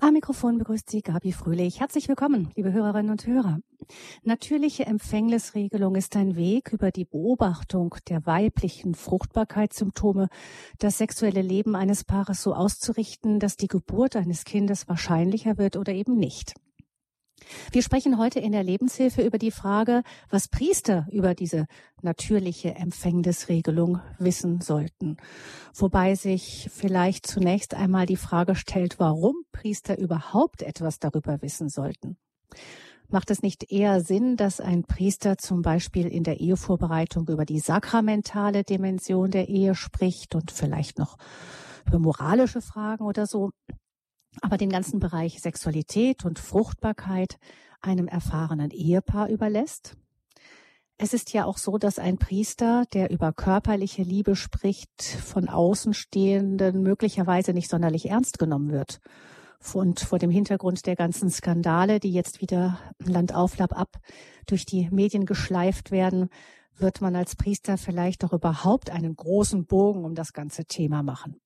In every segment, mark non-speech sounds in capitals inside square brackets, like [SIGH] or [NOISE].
Am Mikrofon begrüßt Sie Gabi Fröhlich. Herzlich willkommen, liebe Hörerinnen und Hörer. Natürliche Empfängnisregelung ist ein Weg, über die Beobachtung der weiblichen Fruchtbarkeitssymptome das sexuelle Leben eines Paares so auszurichten, dass die Geburt eines Kindes wahrscheinlicher wird oder eben nicht. Wir sprechen heute in der Lebenshilfe über die Frage, was Priester über diese natürliche Empfängnisregelung wissen sollten. Wobei sich vielleicht zunächst einmal die Frage stellt, warum Priester überhaupt etwas darüber wissen sollten. Macht es nicht eher Sinn, dass ein Priester zum Beispiel in der Ehevorbereitung über die sakramentale Dimension der Ehe spricht und vielleicht noch über moralische Fragen oder so? Aber den ganzen Bereich Sexualität und Fruchtbarkeit einem erfahrenen Ehepaar überlässt. Es ist ja auch so, dass ein Priester, der über körperliche Liebe spricht, von Außenstehenden möglicherweise nicht sonderlich ernst genommen wird. Und vor dem Hintergrund der ganzen Skandale, die jetzt wieder Land auf, Land ab durch die Medien geschleift werden, wird man als Priester vielleicht doch überhaupt einen großen Bogen um das ganze Thema machen.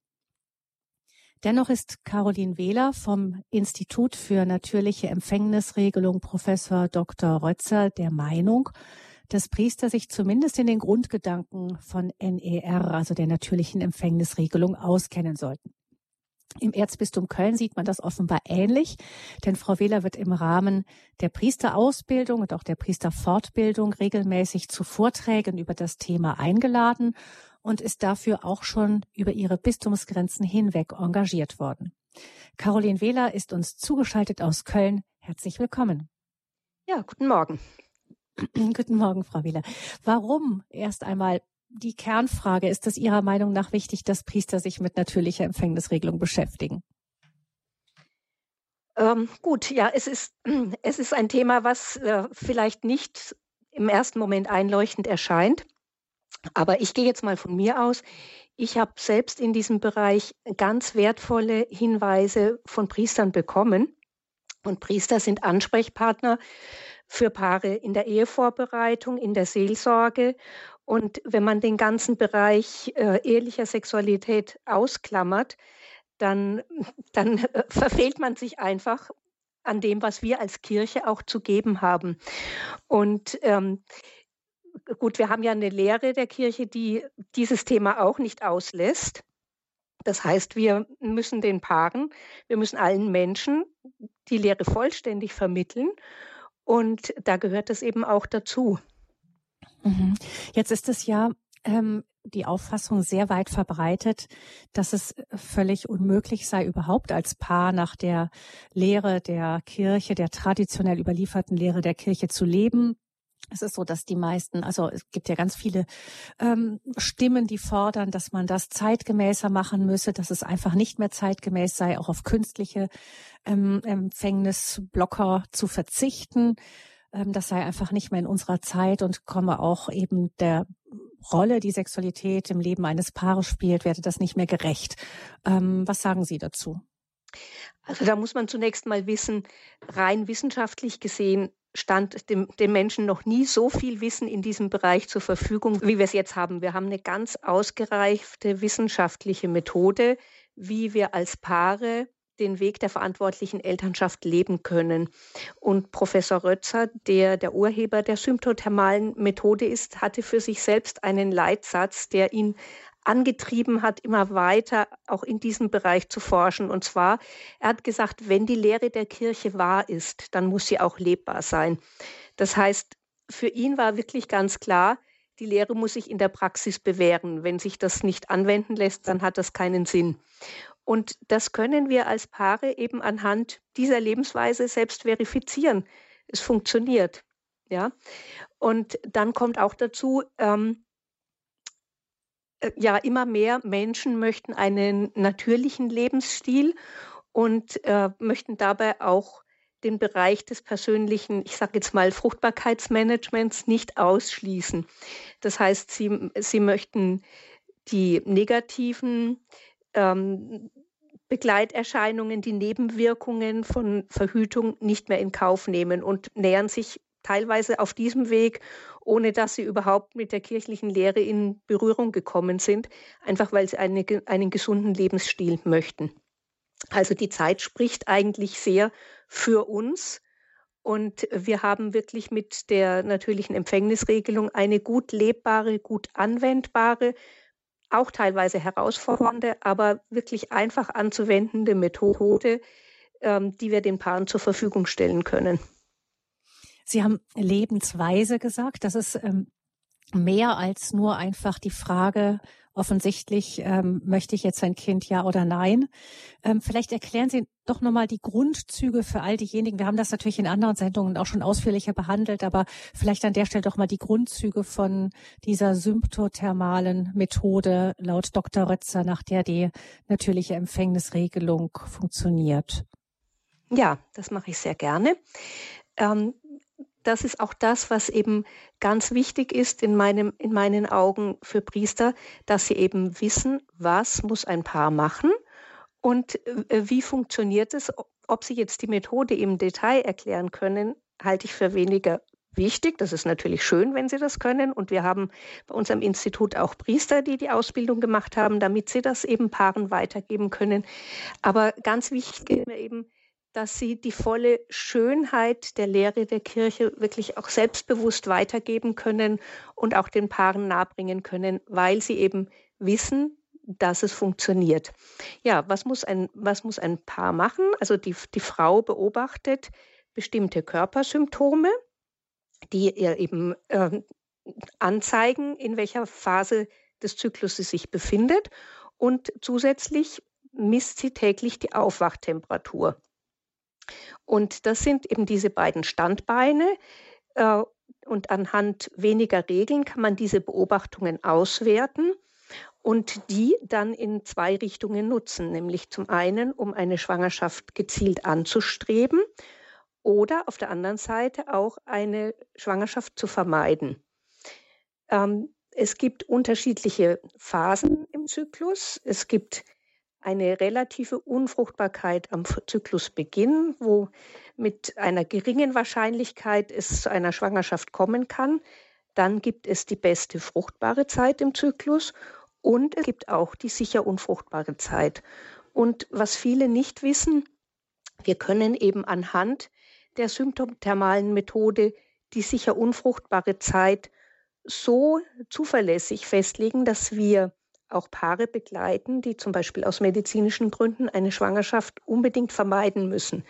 Dennoch ist Caroline Wähler vom Institut für natürliche Empfängnisregelung Professor Dr. Rötzer der Meinung, dass Priester sich zumindest in den Grundgedanken von NER, also der natürlichen Empfängnisregelung, auskennen sollten. Im Erzbistum Köln sieht man das offenbar ähnlich, denn Frau Wähler wird im Rahmen der Priesterausbildung und auch der Priesterfortbildung regelmäßig zu Vorträgen über das Thema eingeladen und ist dafür auch schon über ihre Bistumsgrenzen hinweg engagiert worden. Caroline Wähler ist uns zugeschaltet aus Köln. Herzlich willkommen. Ja, guten Morgen. [CLEARS THROAT] guten Morgen, Frau Wähler. Warum erst einmal die Kernfrage, ist es Ihrer Meinung nach wichtig, dass Priester sich mit natürlicher Empfängnisregelung beschäftigen? Ähm, gut, ja, es ist, [CLEARS THROAT] es ist ein Thema, was äh, vielleicht nicht im ersten Moment einleuchtend erscheint. Aber ich gehe jetzt mal von mir aus. Ich habe selbst in diesem Bereich ganz wertvolle Hinweise von Priestern bekommen. Und Priester sind Ansprechpartner für Paare in der Ehevorbereitung, in der Seelsorge. Und wenn man den ganzen Bereich äh, ehelicher Sexualität ausklammert, dann, [LAUGHS] dann äh, verfehlt man sich einfach an dem, was wir als Kirche auch zu geben haben. Und ähm, gut, wir haben ja eine Lehre der Kirche, die dieses Thema auch nicht auslässt. Das heißt, wir müssen den Paaren, wir müssen allen Menschen die Lehre vollständig vermitteln. Und da gehört es eben auch dazu. Mhm. Jetzt ist es ja ähm, die Auffassung sehr weit verbreitet, dass es völlig unmöglich sei, überhaupt als Paar nach der Lehre der Kirche, der traditionell überlieferten Lehre der Kirche zu leben. Es ist so, dass die meisten, also es gibt ja ganz viele ähm, Stimmen, die fordern, dass man das zeitgemäßer machen müsse, dass es einfach nicht mehr zeitgemäß sei, auch auf künstliche ähm, Empfängnisblocker zu verzichten. Ähm, das sei einfach nicht mehr in unserer Zeit und komme auch eben der Rolle, die Sexualität im Leben eines Paares spielt, werde das nicht mehr gerecht. Ähm, was sagen Sie dazu? Also da muss man zunächst mal wissen, rein wissenschaftlich gesehen stand dem, dem Menschen noch nie so viel Wissen in diesem Bereich zur Verfügung, wie wir es jetzt haben. Wir haben eine ganz ausgereifte wissenschaftliche Methode, wie wir als Paare den Weg der verantwortlichen Elternschaft leben können. Und Professor Rötzer, der der Urheber der symptothermalen Methode ist, hatte für sich selbst einen Leitsatz, der ihn angetrieben hat, immer weiter auch in diesem Bereich zu forschen. Und zwar, er hat gesagt, wenn die Lehre der Kirche wahr ist, dann muss sie auch lebbar sein. Das heißt, für ihn war wirklich ganz klar, die Lehre muss sich in der Praxis bewähren. Wenn sich das nicht anwenden lässt, dann hat das keinen Sinn. Und das können wir als Paare eben anhand dieser Lebensweise selbst verifizieren. Es funktioniert. Ja. Und dann kommt auch dazu, ähm, äh, ja, immer mehr Menschen möchten einen natürlichen Lebensstil und äh, möchten dabei auch den Bereich des persönlichen, ich sage jetzt mal, Fruchtbarkeitsmanagements nicht ausschließen. Das heißt, sie, sie möchten die negativen ähm, Begleiterscheinungen, die Nebenwirkungen von Verhütung nicht mehr in Kauf nehmen und nähern sich teilweise auf diesem Weg, ohne dass sie überhaupt mit der kirchlichen Lehre in Berührung gekommen sind, einfach weil sie eine, einen gesunden Lebensstil möchten. Also die Zeit spricht eigentlich sehr für uns. Und wir haben wirklich mit der natürlichen Empfängnisregelung eine gut lebbare, gut anwendbare, auch teilweise herausfordernde, aber wirklich einfach anzuwendende Methode, ähm, die wir den Paaren zur Verfügung stellen können. Sie haben Lebensweise gesagt. Das ist ähm, mehr als nur einfach die Frage, offensichtlich ähm, möchte ich jetzt ein Kind ja oder nein. Ähm, vielleicht erklären Sie doch nochmal die Grundzüge für all diejenigen. Wir haben das natürlich in anderen Sendungen auch schon ausführlicher behandelt, aber vielleicht an der Stelle doch mal die Grundzüge von dieser symptothermalen Methode laut Dr. Rötzer, nach der die natürliche Empfängnisregelung funktioniert. Ja, das mache ich sehr gerne. Ähm, das ist auch das, was eben ganz wichtig ist in, meinem, in meinen Augen für Priester, dass sie eben wissen, was muss ein Paar machen und äh, wie funktioniert es. Ob sie jetzt die Methode im Detail erklären können, halte ich für weniger wichtig. Das ist natürlich schön, wenn sie das können. Und wir haben bei unserem Institut auch Priester, die die Ausbildung gemacht haben, damit sie das eben Paaren weitergeben können. Aber ganz wichtig ist mir eben, dass sie die volle Schönheit der Lehre der Kirche wirklich auch selbstbewusst weitergeben können und auch den Paaren nahebringen können, weil sie eben wissen, dass es funktioniert. Ja, was muss ein, was muss ein Paar machen? Also die, die Frau beobachtet bestimmte Körpersymptome, die ihr eben äh, anzeigen, in welcher Phase des Zyklus sie sich befindet. Und zusätzlich misst sie täglich die Aufwachtemperatur. Und das sind eben diese beiden Standbeine. Äh, und anhand weniger Regeln kann man diese Beobachtungen auswerten und die dann in zwei Richtungen nutzen, nämlich zum einen, um eine Schwangerschaft gezielt anzustreben oder auf der anderen Seite auch eine Schwangerschaft zu vermeiden. Ähm, es gibt unterschiedliche Phasen im Zyklus. Es gibt eine relative Unfruchtbarkeit am Zyklusbeginn, wo mit einer geringen Wahrscheinlichkeit es zu einer Schwangerschaft kommen kann. Dann gibt es die beste fruchtbare Zeit im Zyklus und es gibt auch die sicher unfruchtbare Zeit. Und was viele nicht wissen, wir können eben anhand der symptomthermalen Methode die sicher unfruchtbare Zeit so zuverlässig festlegen, dass wir auch Paare begleiten, die zum Beispiel aus medizinischen Gründen eine Schwangerschaft unbedingt vermeiden müssen.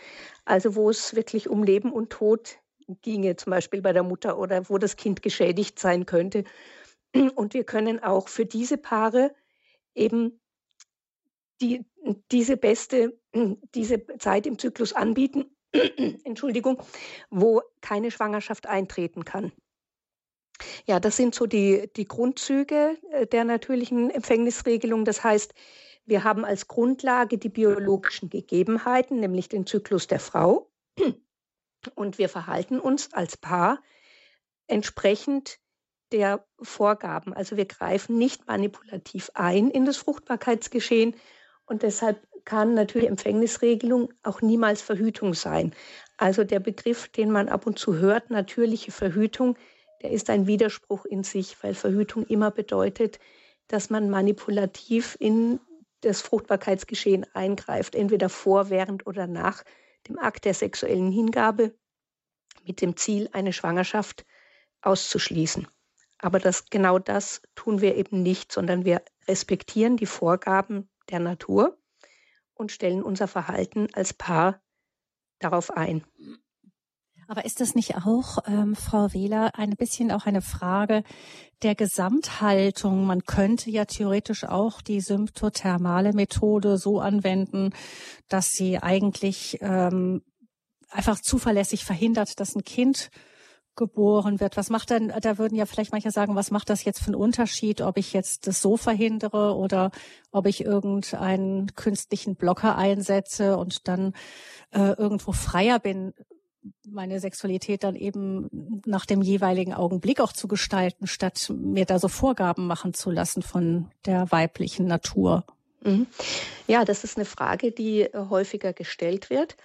Also wo es wirklich um Leben und Tod ginge, zum Beispiel bei der Mutter oder wo das Kind geschädigt sein könnte. Und wir können auch für diese Paare eben die, diese beste, diese Zeit im Zyklus anbieten, [CLEARS THROAT] Entschuldigung, wo keine Schwangerschaft eintreten kann. Ja, das sind so die, die Grundzüge äh, der natürlichen Empfängnisregelung. Das heißt, wir haben als Grundlage die biologischen Gegebenheiten, nämlich den Zyklus der Frau. Und wir verhalten uns als Paar entsprechend der Vorgaben. Also wir greifen nicht manipulativ ein in das Fruchtbarkeitsgeschehen. Und deshalb kann natürlich Empfängnisregelung auch niemals Verhütung sein. Also der Begriff, den man ab und zu hört, natürliche Verhütung, der ist ein Widerspruch in sich, weil Verhütung immer bedeutet, dass man manipulativ in das Fruchtbarkeitsgeschehen eingreift, entweder vor, während oder nach dem Akt der sexuellen Hingabe mit dem Ziel, eine Schwangerschaft auszuschließen. Aber das, genau das tun wir eben nicht, sondern wir respektieren die Vorgaben der Natur und stellen unser Verhalten als Paar darauf ein. Aber ist das nicht auch, ähm, Frau Wähler, ein bisschen auch eine Frage der Gesamthaltung? Man könnte ja theoretisch auch die symptothermale Methode so anwenden, dass sie eigentlich ähm, einfach zuverlässig verhindert, dass ein Kind geboren wird. Was macht denn, da würden ja vielleicht manche sagen, was macht das jetzt für einen Unterschied, ob ich jetzt das so verhindere oder ob ich irgendeinen künstlichen Blocker einsetze und dann äh, irgendwo freier bin meine Sexualität dann eben nach dem jeweiligen Augenblick auch zu gestalten, statt mir da so Vorgaben machen zu lassen von der weiblichen Natur. Mhm. Ja, das ist eine Frage, die äh, häufiger gestellt wird.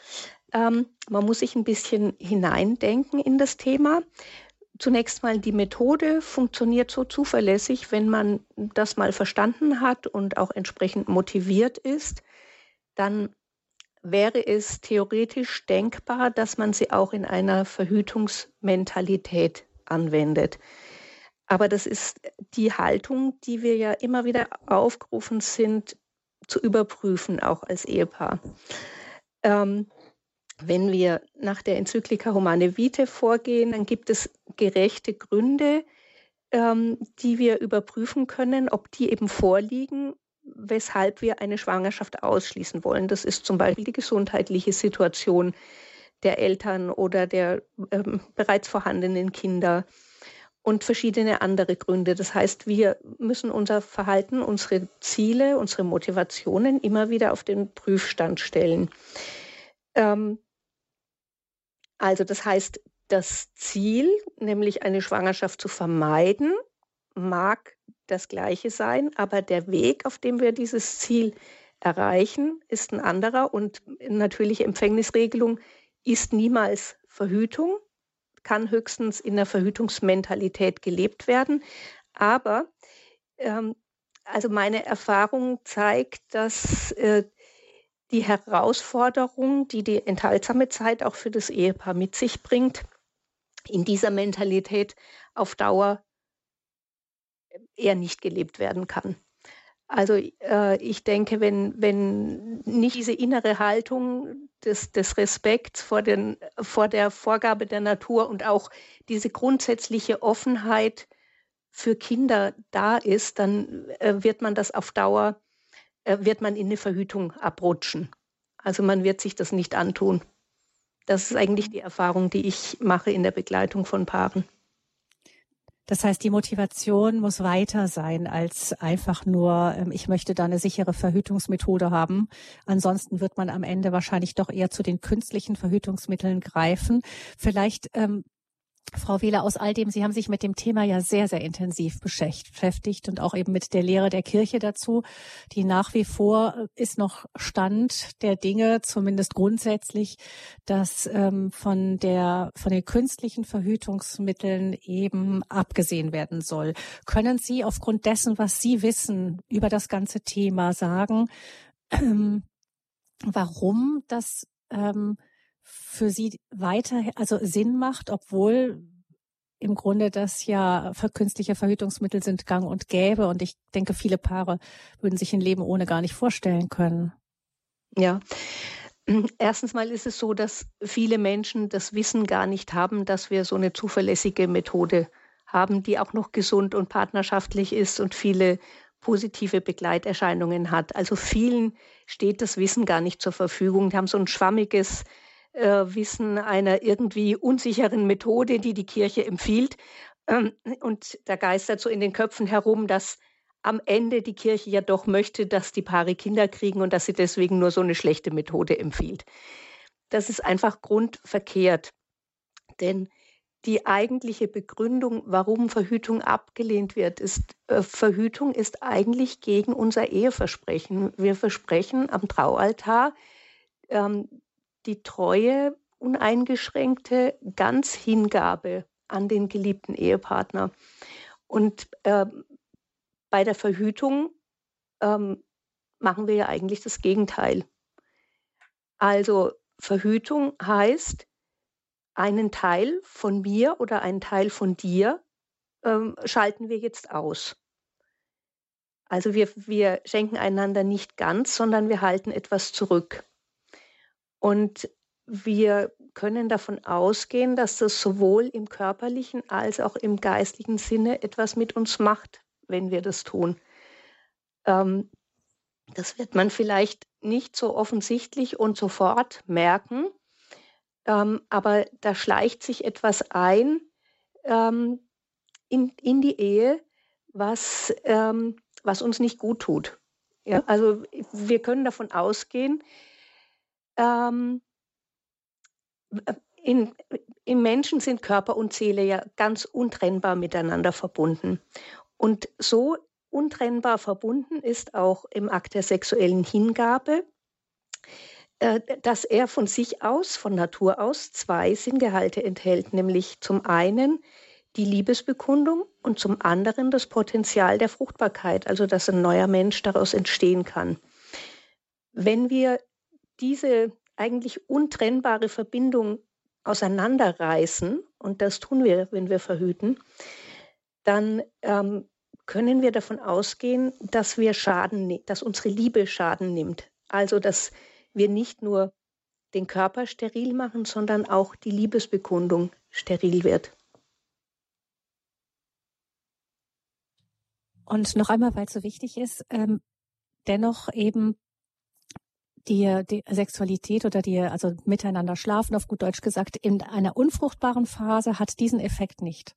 Ähm, man muss sich ein bisschen hineindenken in das Thema. Zunächst mal, die Methode funktioniert so zuverlässig, wenn man das mal verstanden hat und auch entsprechend motiviert ist, dann wäre es theoretisch denkbar, dass man sie auch in einer Verhütungsmentalität anwendet. Aber das ist die Haltung, die wir ja immer wieder aufgerufen sind zu überprüfen, auch als Ehepaar. Ähm, wenn wir nach der Enzyklika Humane Vitae vorgehen, dann gibt es gerechte Gründe, ähm, die wir überprüfen können, ob die eben vorliegen, weshalb wir eine Schwangerschaft ausschließen wollen. Das ist zum Beispiel die gesundheitliche Situation der Eltern oder der ähm, bereits vorhandenen Kinder und verschiedene andere Gründe. Das heißt, wir müssen unser Verhalten, unsere Ziele, unsere Motivationen immer wieder auf den Prüfstand stellen. Ähm, also das heißt, das Ziel, nämlich eine Schwangerschaft zu vermeiden, mag das gleiche sein, aber der Weg, auf dem wir dieses Ziel erreichen, ist ein anderer und natürliche Empfängnisregelung ist niemals Verhütung, kann höchstens in der Verhütungsmentalität gelebt werden. Aber ähm, also meine Erfahrung zeigt, dass äh, die Herausforderung, die die enthaltsame Zeit auch für das Ehepaar mit sich bringt, in dieser Mentalität auf Dauer eher nicht gelebt werden kann. Also äh, ich denke, wenn, wenn nicht diese innere Haltung des, des Respekts vor, den, vor der Vorgabe der Natur und auch diese grundsätzliche Offenheit für Kinder da ist, dann äh, wird man das auf Dauer äh, wird man in eine Verhütung abrutschen. Also man wird sich das nicht antun. Das ist eigentlich die Erfahrung, die ich mache in der Begleitung von Paaren. Das heißt, die Motivation muss weiter sein als einfach nur, ähm, ich möchte da eine sichere Verhütungsmethode haben. Ansonsten wird man am Ende wahrscheinlich doch eher zu den künstlichen Verhütungsmitteln greifen. Vielleicht ähm, Frau Wähler, aus all dem, Sie haben sich mit dem Thema ja sehr, sehr intensiv beschäftigt und auch eben mit der Lehre der Kirche dazu, die nach wie vor äh, ist noch Stand der Dinge, zumindest grundsätzlich, dass ähm, von der von den künstlichen Verhütungsmitteln eben abgesehen werden soll. Können Sie aufgrund dessen, was Sie wissen über das ganze Thema, sagen, ähm, [CLEARS THROAT] warum das ähm, für Sie weiter, also Sinn macht, obwohl im Grunde das ja für künstliche Verhütungsmittel sind gang und gäbe. Und ich denke, viele Paare würden sich ein Leben ohne gar nicht vorstellen können. Ja. Erstens mal ist es so, dass viele Menschen das Wissen gar nicht haben, dass wir so eine zuverlässige Methode haben, die auch noch gesund und partnerschaftlich ist und viele positive Begleiterscheinungen hat. Also vielen steht das Wissen gar nicht zur Verfügung. Die haben so ein schwammiges äh, Wissen einer irgendwie unsicheren Methode, die die Kirche empfiehlt. Ähm, und da geistert so in den Köpfen herum, dass am Ende die Kirche ja doch möchte, dass die Paare Kinder kriegen und dass sie deswegen nur so eine schlechte Methode empfiehlt. Das ist einfach grundverkehrt. Denn die eigentliche Begründung, warum Verhütung abgelehnt wird, ist, äh, Verhütung ist eigentlich gegen unser Eheversprechen. Wir versprechen am Traualtar, ähm, die treue, uneingeschränkte Ganzhingabe an den geliebten Ehepartner. Und äh, bei der Verhütung ähm, machen wir ja eigentlich das Gegenteil. Also Verhütung heißt, einen Teil von mir oder einen Teil von dir ähm, schalten wir jetzt aus. Also wir, wir schenken einander nicht ganz, sondern wir halten etwas zurück. Und wir können davon ausgehen, dass das sowohl im körperlichen als auch im geistlichen Sinne etwas mit uns macht, wenn wir das tun. Ähm, das wird man vielleicht nicht so offensichtlich und sofort merken, ähm, aber da schleicht sich etwas ein ähm, in, in die Ehe, was, ähm, was uns nicht gut tut. Ja, also wir können davon ausgehen, ähm, äh, in, Im Menschen sind Körper und Seele ja ganz untrennbar miteinander verbunden. Und so untrennbar verbunden ist auch im Akt der sexuellen Hingabe, äh, dass er von sich aus, von Natur aus, zwei Sinngehalte enthält, nämlich zum einen die Liebesbekundung und zum anderen das Potenzial der Fruchtbarkeit, also dass ein neuer Mensch daraus entstehen kann. Wenn wir diese eigentlich untrennbare Verbindung auseinanderreißen, und das tun wir, wenn wir verhüten, dann ähm, können wir davon ausgehen, dass wir Schaden, dass unsere Liebe Schaden nimmt. Also dass wir nicht nur den Körper steril machen, sondern auch die Liebesbekundung steril wird. Und noch einmal, weil es so wichtig ist, ähm, dennoch eben die, die Sexualität oder die, also miteinander schlafen, auf gut Deutsch gesagt, in einer unfruchtbaren Phase hat diesen Effekt nicht.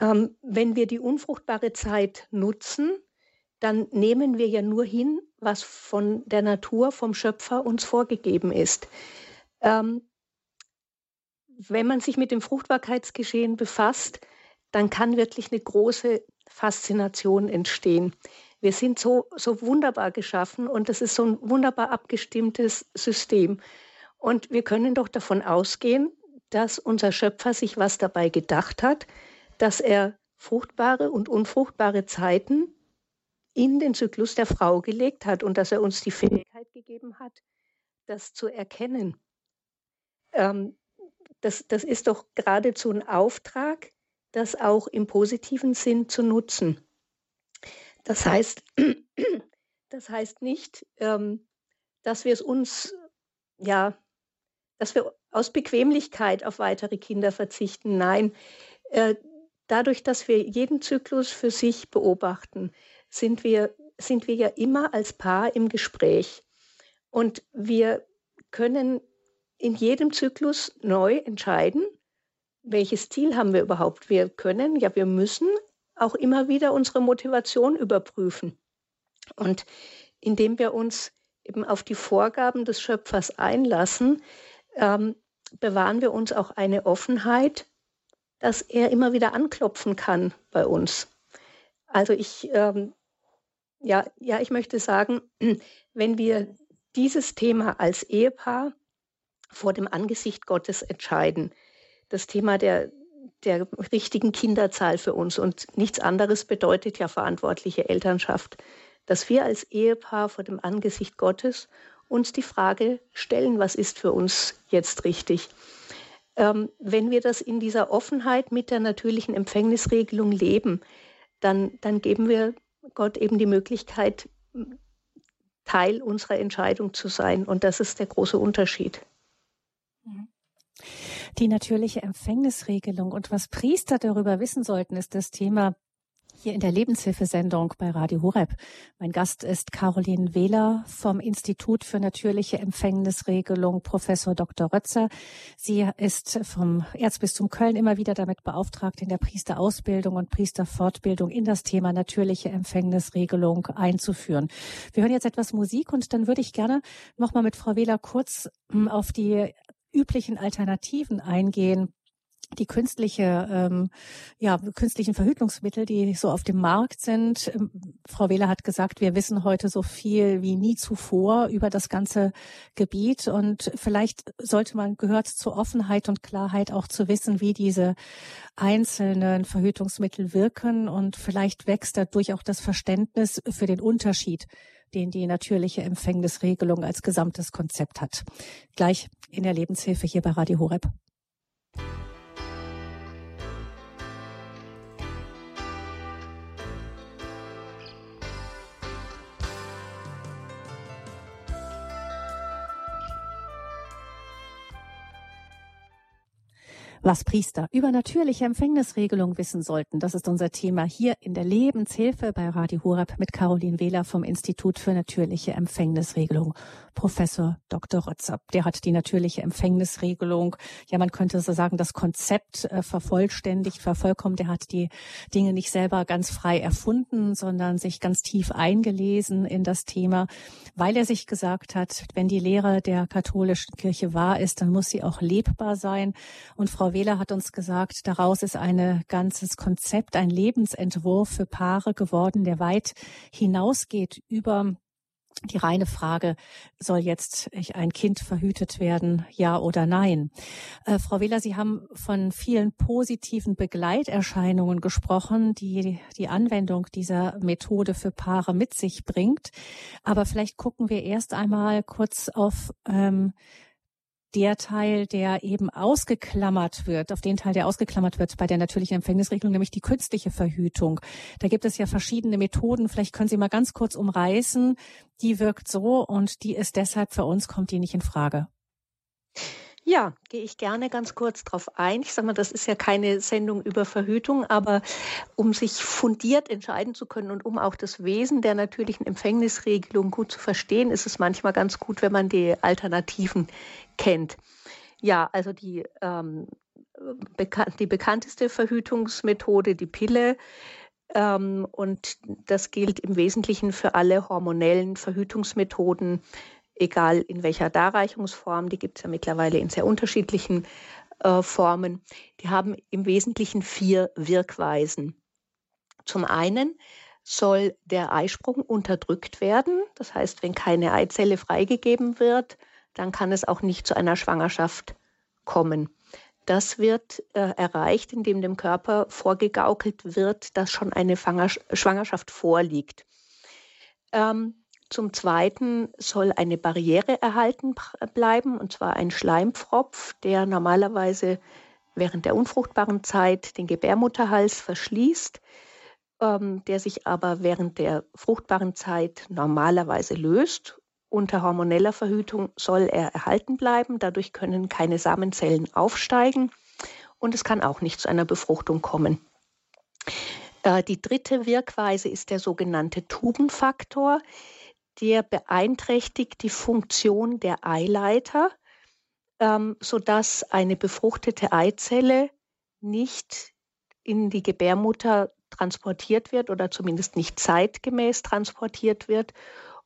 Ähm, wenn wir die unfruchtbare Zeit nutzen, dann nehmen wir ja nur hin, was von der Natur, vom Schöpfer uns vorgegeben ist. Ähm, wenn man sich mit dem Fruchtbarkeitsgeschehen befasst, dann kann wirklich eine große Faszination entstehen. Wir sind so, so wunderbar geschaffen und das ist so ein wunderbar abgestimmtes System. Und wir können doch davon ausgehen, dass unser Schöpfer sich was dabei gedacht hat, dass er fruchtbare und unfruchtbare Zeiten in den Zyklus der Frau gelegt hat und dass er uns die Fähigkeit gegeben hat, das zu erkennen. Ähm, das, das ist doch geradezu ein Auftrag, das auch im positiven Sinn zu nutzen. Das heißt, [CLEARS THROAT] das heißt nicht, ähm, dass wir es uns, ja, dass wir aus Bequemlichkeit auf weitere Kinder verzichten. Nein, äh, dadurch, dass wir jeden Zyklus für sich beobachten, sind wir, sind wir ja immer als Paar im Gespräch. Und wir können in jedem Zyklus neu entscheiden, welches Ziel haben wir überhaupt. Wir können, ja, wir müssen auch immer wieder unsere Motivation überprüfen. Und indem wir uns eben auf die Vorgaben des Schöpfers einlassen, ähm, bewahren wir uns auch eine Offenheit, dass er immer wieder anklopfen kann bei uns. Also ich, ähm, ja, ja, ich möchte sagen, [CLEARS THROAT] wenn wir dieses Thema als Ehepaar vor dem Angesicht Gottes entscheiden, das Thema der, der richtigen Kinderzahl für uns. Und nichts anderes bedeutet ja verantwortliche Elternschaft, dass wir als Ehepaar vor dem Angesicht Gottes uns die Frage stellen, was ist für uns jetzt richtig. Ähm, wenn wir das in dieser Offenheit mit der natürlichen Empfängnisregelung leben, dann, dann geben wir Gott eben die Möglichkeit, Teil unserer Entscheidung zu sein. Und das ist der große Unterschied. Mhm. Die natürliche Empfängnisregelung und was Priester darüber wissen sollten, ist das Thema hier in der Lebenshilfesendung bei Radio Horeb. Mein Gast ist Caroline Wähler vom Institut für natürliche Empfängnisregelung, Professor Dr. Rötzer. Sie ist vom Erzbistum Köln immer wieder damit beauftragt, in der Priesterausbildung und Priesterfortbildung in das Thema natürliche Empfängnisregelung einzuführen. Wir hören jetzt etwas Musik und dann würde ich gerne nochmal mit Frau Wähler kurz hm, auf die üblichen Alternativen eingehen, die künstliche, ähm, ja, künstlichen Verhütungsmittel, die so auf dem Markt sind. Ähm, Frau Wähler hat gesagt, wir wissen heute so viel wie nie zuvor über das ganze Gebiet und vielleicht sollte man gehört zur Offenheit und Klarheit auch zu wissen, wie diese einzelnen Verhütungsmittel wirken und vielleicht wächst dadurch auch das Verständnis für den Unterschied den die natürliche Empfängnisregelung als gesamtes Konzept hat. Gleich in der Lebenshilfe hier bei Radio Horeb. Was Priester über natürliche Empfängnisregelung wissen sollten, das ist unser Thema hier in der Lebenshilfe bei Radio Horeb mit Caroline Wähler vom Institut für natürliche Empfängnisregelung. Professor Dr. Rötzer, der hat die natürliche Empfängnisregelung, ja man könnte so sagen, das Konzept äh, vervollständigt, vervollkommen. Der hat die Dinge nicht selber ganz frei erfunden, sondern sich ganz tief eingelesen in das Thema, weil er sich gesagt hat, wenn die Lehre der katholischen Kirche wahr ist, dann muss sie auch lebbar sein. Und Frau Frau Wähler hat uns gesagt, daraus ist ein ganzes Konzept, ein Lebensentwurf für Paare geworden, der weit hinausgeht über die reine Frage, soll jetzt ein Kind verhütet werden, ja oder nein? Äh, Frau Wähler, Sie haben von vielen positiven Begleiterscheinungen gesprochen, die die Anwendung dieser Methode für Paare mit sich bringt. Aber vielleicht gucken wir erst einmal kurz auf ähm, der Teil, der eben ausgeklammert wird, auf den Teil, der ausgeklammert wird bei der natürlichen Empfängnisregelung, nämlich die künstliche Verhütung. Da gibt es ja verschiedene Methoden. Vielleicht können Sie mal ganz kurz umreißen. Die wirkt so und die ist deshalb für uns, kommt die nicht in Frage. Ja, gehe ich gerne ganz kurz drauf ein. Ich sage mal, das ist ja keine Sendung über Verhütung, aber um sich fundiert entscheiden zu können und um auch das Wesen der natürlichen Empfängnisregelung gut zu verstehen, ist es manchmal ganz gut, wenn man die Alternativen kennt. Ja, also die, ähm, bekan die bekannteste Verhütungsmethode, die Pille, ähm, und das gilt im Wesentlichen für alle hormonellen Verhütungsmethoden, egal in welcher Darreichungsform, die gibt es ja mittlerweile in sehr unterschiedlichen äh, Formen, die haben im Wesentlichen vier Wirkweisen. Zum einen soll der Eisprung unterdrückt werden. Das heißt, wenn keine Eizelle freigegeben wird, dann kann es auch nicht zu einer Schwangerschaft kommen. Das wird äh, erreicht, indem dem Körper vorgegaukelt wird, dass schon eine Schwangerschaft vorliegt. Ähm, zum Zweiten soll eine Barriere erhalten bleiben, und zwar ein Schleimpfropf, der normalerweise während der unfruchtbaren Zeit den Gebärmutterhals verschließt, ähm, der sich aber während der fruchtbaren Zeit normalerweise löst. Unter hormoneller Verhütung soll er erhalten bleiben. Dadurch können keine Samenzellen aufsteigen und es kann auch nicht zu einer Befruchtung kommen. Äh, die dritte Wirkweise ist der sogenannte Tubenfaktor der beeinträchtigt die Funktion der Eileiter, ähm, sodass eine befruchtete Eizelle nicht in die Gebärmutter transportiert wird oder zumindest nicht zeitgemäß transportiert wird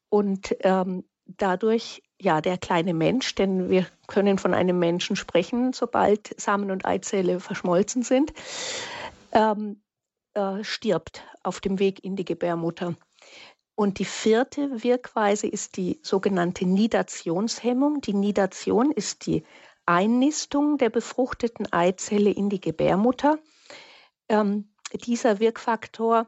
und ähm, dadurch ja der kleine Mensch, denn wir können von einem Menschen sprechen, sobald Samen und Eizelle verschmolzen sind, ähm, äh, stirbt auf dem Weg in die Gebärmutter. Und die vierte Wirkweise ist die sogenannte Nidationshemmung. Die Nidation ist die Einnistung der befruchteten Eizelle in die Gebärmutter. Ähm, dieser Wirkfaktor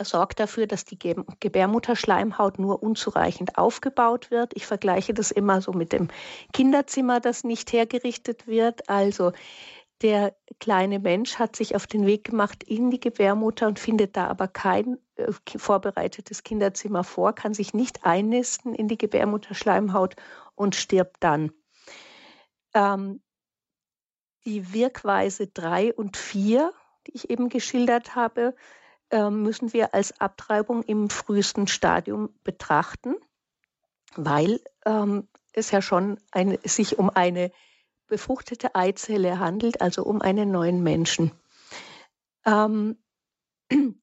sorgt dafür, dass die Gebärmutterschleimhaut nur unzureichend aufgebaut wird. Ich vergleiche das immer so mit dem Kinderzimmer, das nicht hergerichtet wird. Also der kleine Mensch hat sich auf den Weg gemacht in die Gebärmutter und findet da aber kein äh, vorbereitetes Kinderzimmer vor, kann sich nicht einnisten in die Gebärmutterschleimhaut und stirbt dann. Ähm, die Wirkweise 3 und 4, die ich eben geschildert habe, äh, müssen wir als Abtreibung im frühesten Stadium betrachten, weil ähm, es ja schon ein, sich um eine befruchtete Eizelle handelt, also um einen neuen Menschen. Ähm, [CLEARS THROAT]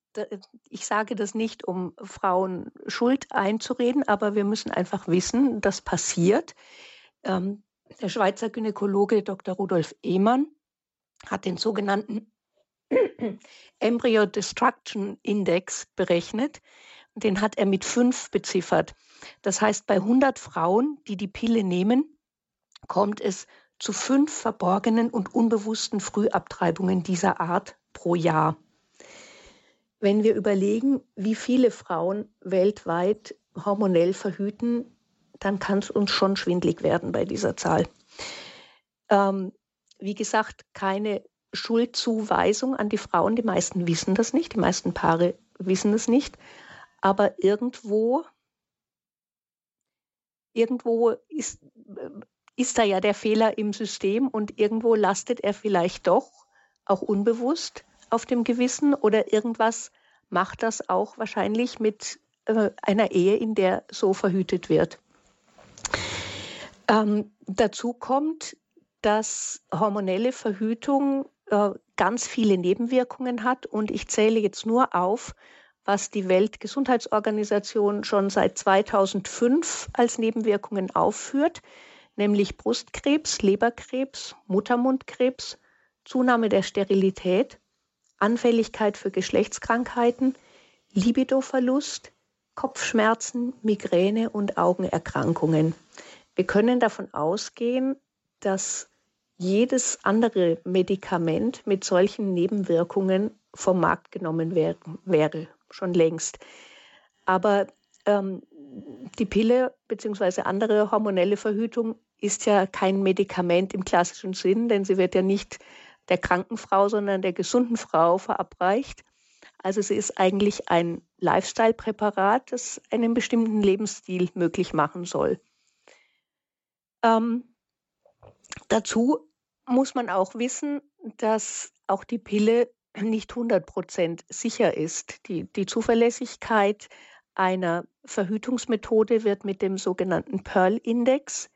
ich sage das nicht, um Frauen Schuld einzureden, aber wir müssen einfach wissen, das passiert. Ähm, der Schweizer Gynäkologe Dr. Rudolf Ehmann hat den sogenannten [CLEARS THROAT] Embryo Destruction Index berechnet. Den hat er mit fünf beziffert. Das heißt, bei 100 Frauen, die die Pille nehmen, kommt es zu fünf verborgenen und unbewussten Frühabtreibungen dieser Art pro Jahr. Wenn wir überlegen, wie viele Frauen weltweit hormonell verhüten, dann kann es uns schon schwindlig werden bei dieser Zahl. Ähm, wie gesagt, keine Schuldzuweisung an die Frauen. Die meisten wissen das nicht, die meisten Paare wissen es nicht. Aber irgendwo, irgendwo ist, ist da ja der Fehler im System und irgendwo lastet er vielleicht doch, auch unbewusst, auf dem Gewissen oder irgendwas macht das auch wahrscheinlich mit äh, einer Ehe, in der so verhütet wird. Ähm, dazu kommt, dass hormonelle Verhütung äh, ganz viele Nebenwirkungen hat und ich zähle jetzt nur auf, was die Weltgesundheitsorganisation schon seit 2005 als Nebenwirkungen aufführt nämlich Brustkrebs, Leberkrebs, Muttermundkrebs, Zunahme der Sterilität, Anfälligkeit für Geschlechtskrankheiten, Libidoverlust, Kopfschmerzen, Migräne und Augenerkrankungen. Wir können davon ausgehen, dass jedes andere Medikament mit solchen Nebenwirkungen vom Markt genommen wär, wäre, schon längst. Aber ähm, die Pille bzw. andere hormonelle Verhütung ist ja kein Medikament im klassischen Sinn, denn sie wird ja nicht der kranken Frau, sondern der gesunden Frau verabreicht. Also sie ist eigentlich ein Lifestyle-Präparat, das einen bestimmten Lebensstil möglich machen soll. Ähm, dazu muss man auch wissen, dass auch die Pille nicht 100 Prozent sicher ist. Die, die Zuverlässigkeit einer Verhütungsmethode wird mit dem sogenannten Pearl-Index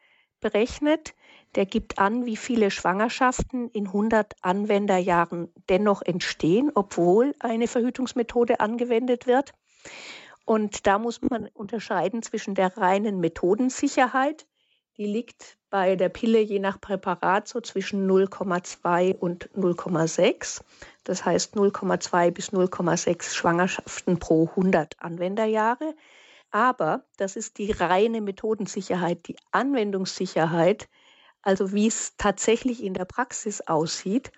berechnet. Der gibt an, wie viele Schwangerschaften in 100 Anwenderjahren dennoch entstehen, obwohl eine Verhütungsmethode angewendet wird. Und da muss man unterscheiden zwischen der reinen Methodensicherheit, die liegt bei der Pille je nach Präparat so zwischen 0,2 und 0,6. Das heißt 0,2 bis 0,6 Schwangerschaften pro 100 Anwenderjahre. Aber das ist die reine Methodensicherheit, die Anwendungssicherheit, also wie es tatsächlich in der Praxis aussieht.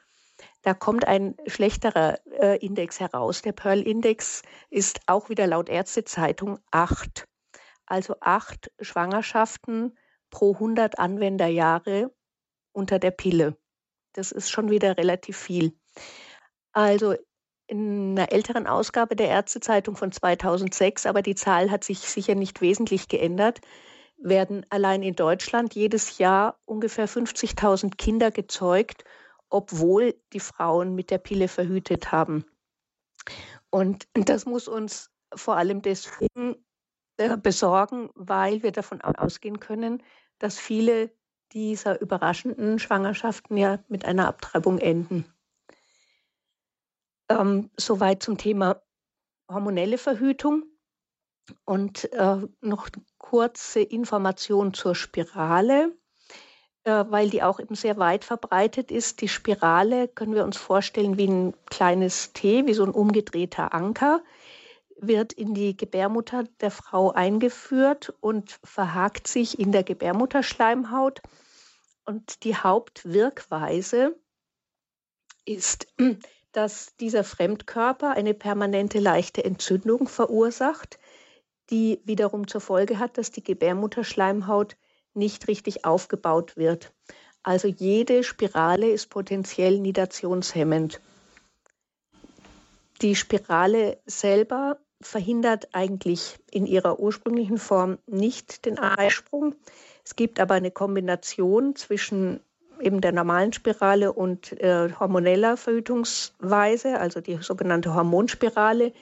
Da kommt ein schlechterer äh, Index heraus. Der Pearl-Index ist auch wieder laut Ärztezeitung 8. Also acht Schwangerschaften pro 100 Anwenderjahre unter der Pille. Das ist schon wieder relativ viel. Also in einer älteren Ausgabe der Ärztezeitung von 2006, aber die Zahl hat sich sicher nicht wesentlich geändert, werden allein in Deutschland jedes Jahr ungefähr 50.000 Kinder gezeugt, obwohl die Frauen mit der Pille verhütet haben. Und das muss uns vor allem deswegen äh, besorgen, weil wir davon ausgehen können, dass viele dieser überraschenden Schwangerschaften ja mit einer Abtreibung enden. Ähm, soweit zum Thema hormonelle Verhütung. Und äh, noch kurze Information zur Spirale, äh, weil die auch eben sehr weit verbreitet ist. Die Spirale können wir uns vorstellen wie ein kleines T, wie so ein umgedrehter Anker wird in die Gebärmutter der Frau eingeführt und verhakt sich in der Gebärmutterschleimhaut. Und die Hauptwirkweise ist, dass dieser Fremdkörper eine permanente leichte Entzündung verursacht, die wiederum zur Folge hat, dass die Gebärmutterschleimhaut nicht richtig aufgebaut wird. Also jede Spirale ist potenziell nidationshemmend. Die Spirale selber verhindert eigentlich in ihrer ursprünglichen Form nicht den Eisprung. Es gibt aber eine Kombination zwischen eben der normalen Spirale und äh, hormoneller Verhütungsweise, also die sogenannte Hormonspirale,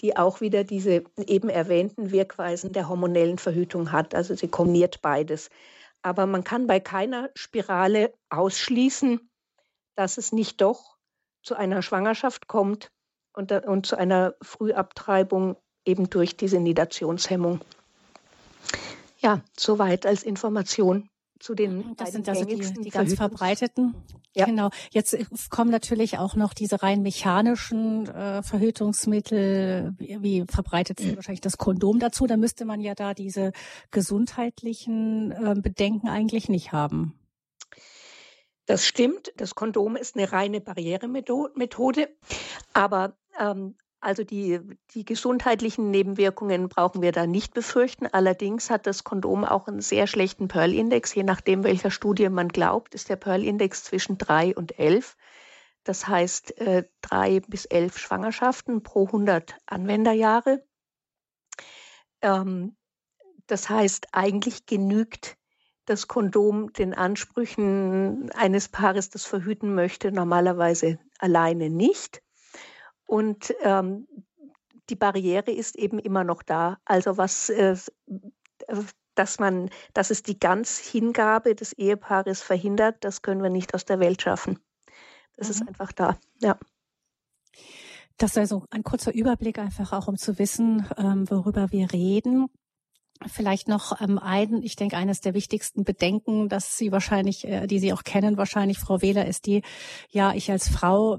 die auch wieder diese eben erwähnten Wirkweisen der hormonellen Verhütung hat. Also sie kombiniert beides. Aber man kann bei keiner Spirale ausschließen, dass es nicht doch zu einer Schwangerschaft kommt, und, und zu einer Frühabtreibung eben durch diese Nidationshemmung. Ja, soweit als Information zu den Das sind also die, die ganz verbreiteten. Ja. Genau. Jetzt kommen natürlich auch noch diese rein mechanischen äh, Verhütungsmittel. Wie, wie verbreitet sind wahrscheinlich das Kondom dazu? Da müsste man ja da diese gesundheitlichen äh, Bedenken eigentlich nicht haben. Das stimmt. Das Kondom ist eine reine Barrieremethode. Aber ähm, also die, die gesundheitlichen Nebenwirkungen brauchen wir da nicht befürchten. Allerdings hat das Kondom auch einen sehr schlechten Pearl-Index. Je nachdem, welcher Studie man glaubt, ist der Pearl-Index zwischen drei und elf. Das heißt äh, drei bis elf Schwangerschaften pro 100 Anwenderjahre. Ähm, das heißt, eigentlich genügt das Kondom den Ansprüchen eines Paares, das verhüten möchte, normalerweise alleine nicht. Und ähm, die Barriere ist eben immer noch da. Also was, äh, dass man, dass es die ganz Hingabe des Ehepaares verhindert, das können wir nicht aus der Welt schaffen. Das mhm. ist einfach da. Ja. Das ist also ein kurzer Überblick einfach auch, um zu wissen, ähm, worüber wir reden. Vielleicht noch ähm, ein, ich denke, eines der wichtigsten Bedenken, dass Sie wahrscheinlich, äh, die Sie auch kennen, wahrscheinlich, Frau Wähler, ist die, ja, ich als Frau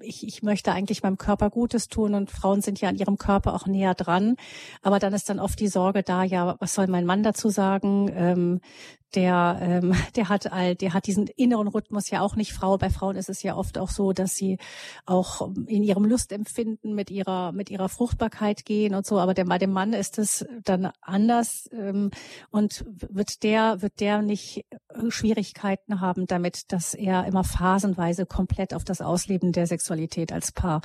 ich, ich möchte eigentlich meinem Körper Gutes tun und Frauen sind ja an ihrem Körper auch näher dran. Aber dann ist dann oft die Sorge da, ja, was soll mein Mann dazu sagen? Ähm, der, ähm, [LAUGHS] der hat all, der hat diesen inneren Rhythmus ja auch nicht Frau. Bei Frauen ist es ja oft auch so, dass sie auch in ihrem Lustempfinden mit ihrer, mit ihrer Fruchtbarkeit gehen und so. Aber der, bei dem Mann ist es dann anders, ähm, und wird der, wird der nicht Schwierigkeiten haben damit, dass er immer phasenweise komplett auf das Ausleben der Sexualität als Paar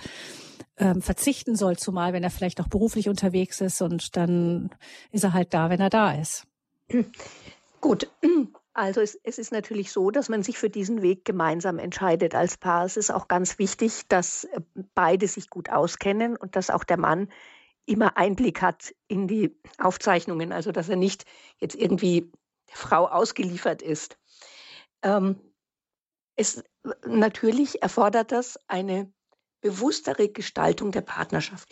ähm, verzichten soll, zumal wenn er vielleicht auch beruflich unterwegs ist und dann ist er halt da, wenn er da ist. [CLEARS THROAT] Gut, [CLEARS THROAT] also es, es, ist natürlich so, dass man sich für diesen Weg gemeinsam entscheidet als Paar. Es ist auch ganz wichtig, dass äh, beide sich gut auskennen und dass auch der Mann immer Einblick hat in die Aufzeichnungen, also dass er nicht jetzt irgendwie der Frau ausgeliefert ist. Ähm, es, natürlich erfordert das eine bewusstere Gestaltung der Partnerschaft.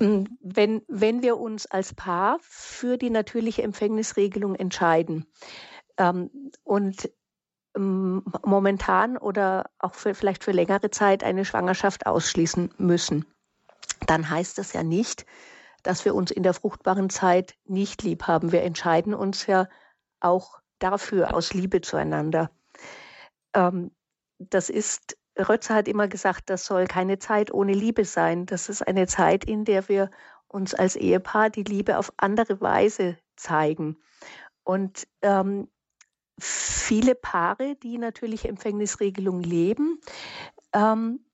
Hm, wenn, wenn wir uns als Paar für die natürliche Empfängnisregelung entscheiden ähm, und ähm, momentan oder auch für, vielleicht für längere Zeit eine Schwangerschaft ausschließen müssen, dann heißt das ja nicht, dass wir uns in der fruchtbaren Zeit nicht lieb haben. Wir entscheiden uns ja auch dafür aus Liebe zueinander. Ähm, das ist Rötzer hat immer gesagt, das soll keine Zeit ohne Liebe sein. Das ist eine Zeit, in der wir uns als Ehepaar die Liebe auf andere Weise zeigen. Und ähm, viele Paare, die natürliche Empfängnisregelung leben, ähm,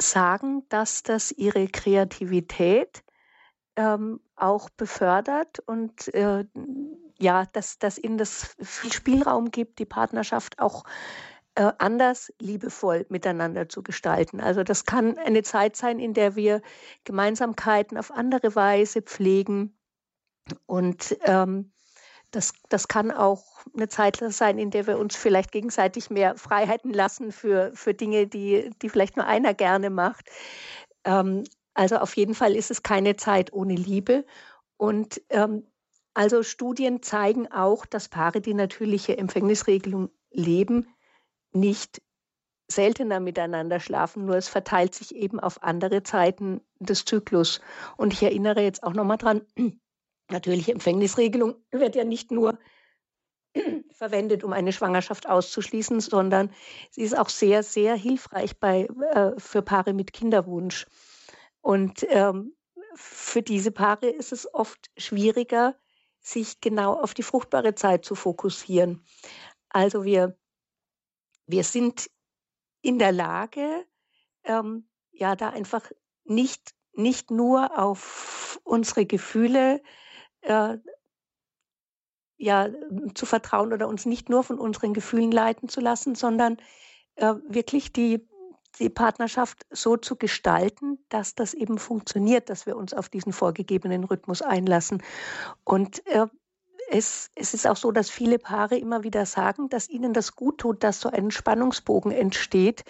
sagen, dass das ihre Kreativität ähm, auch befördert und äh, ja, dass, dass ihnen das viel Spielraum gibt, die Partnerschaft auch äh, anders liebevoll miteinander zu gestalten. Also das kann eine Zeit sein, in der wir Gemeinsamkeiten auf andere Weise pflegen. Und ähm, das, das kann auch eine Zeit sein, in der wir uns vielleicht gegenseitig mehr Freiheiten lassen für, für Dinge, die, die vielleicht nur einer gerne macht. Ähm, also auf jeden Fall ist es keine Zeit ohne Liebe. Und ähm, also Studien zeigen auch, dass Paare, die natürliche Empfängnisregelung leben, nicht seltener miteinander schlafen, nur es verteilt sich eben auf andere Zeiten des Zyklus. Und ich erinnere jetzt auch nochmal dran, [CLEARS THROAT] natürliche Empfängnisregelung wird ja nicht nur [CLEARS THROAT] verwendet, um eine Schwangerschaft auszuschließen, sondern sie ist auch sehr, sehr hilfreich bei, äh, für Paare mit Kinderwunsch. Und ähm, für diese Paare ist es oft schwieriger, sich genau auf die fruchtbare Zeit zu fokussieren. Also wir wir sind in der Lage, ähm, ja, da einfach nicht, nicht nur auf unsere Gefühle äh, ja, zu vertrauen oder uns nicht nur von unseren Gefühlen leiten zu lassen, sondern äh, wirklich die, die Partnerschaft so zu gestalten, dass das eben funktioniert, dass wir uns auf diesen vorgegebenen Rhythmus einlassen. Und äh, es, es ist auch so, dass viele Paare immer wieder sagen, dass ihnen das gut tut, dass so ein Spannungsbogen entsteht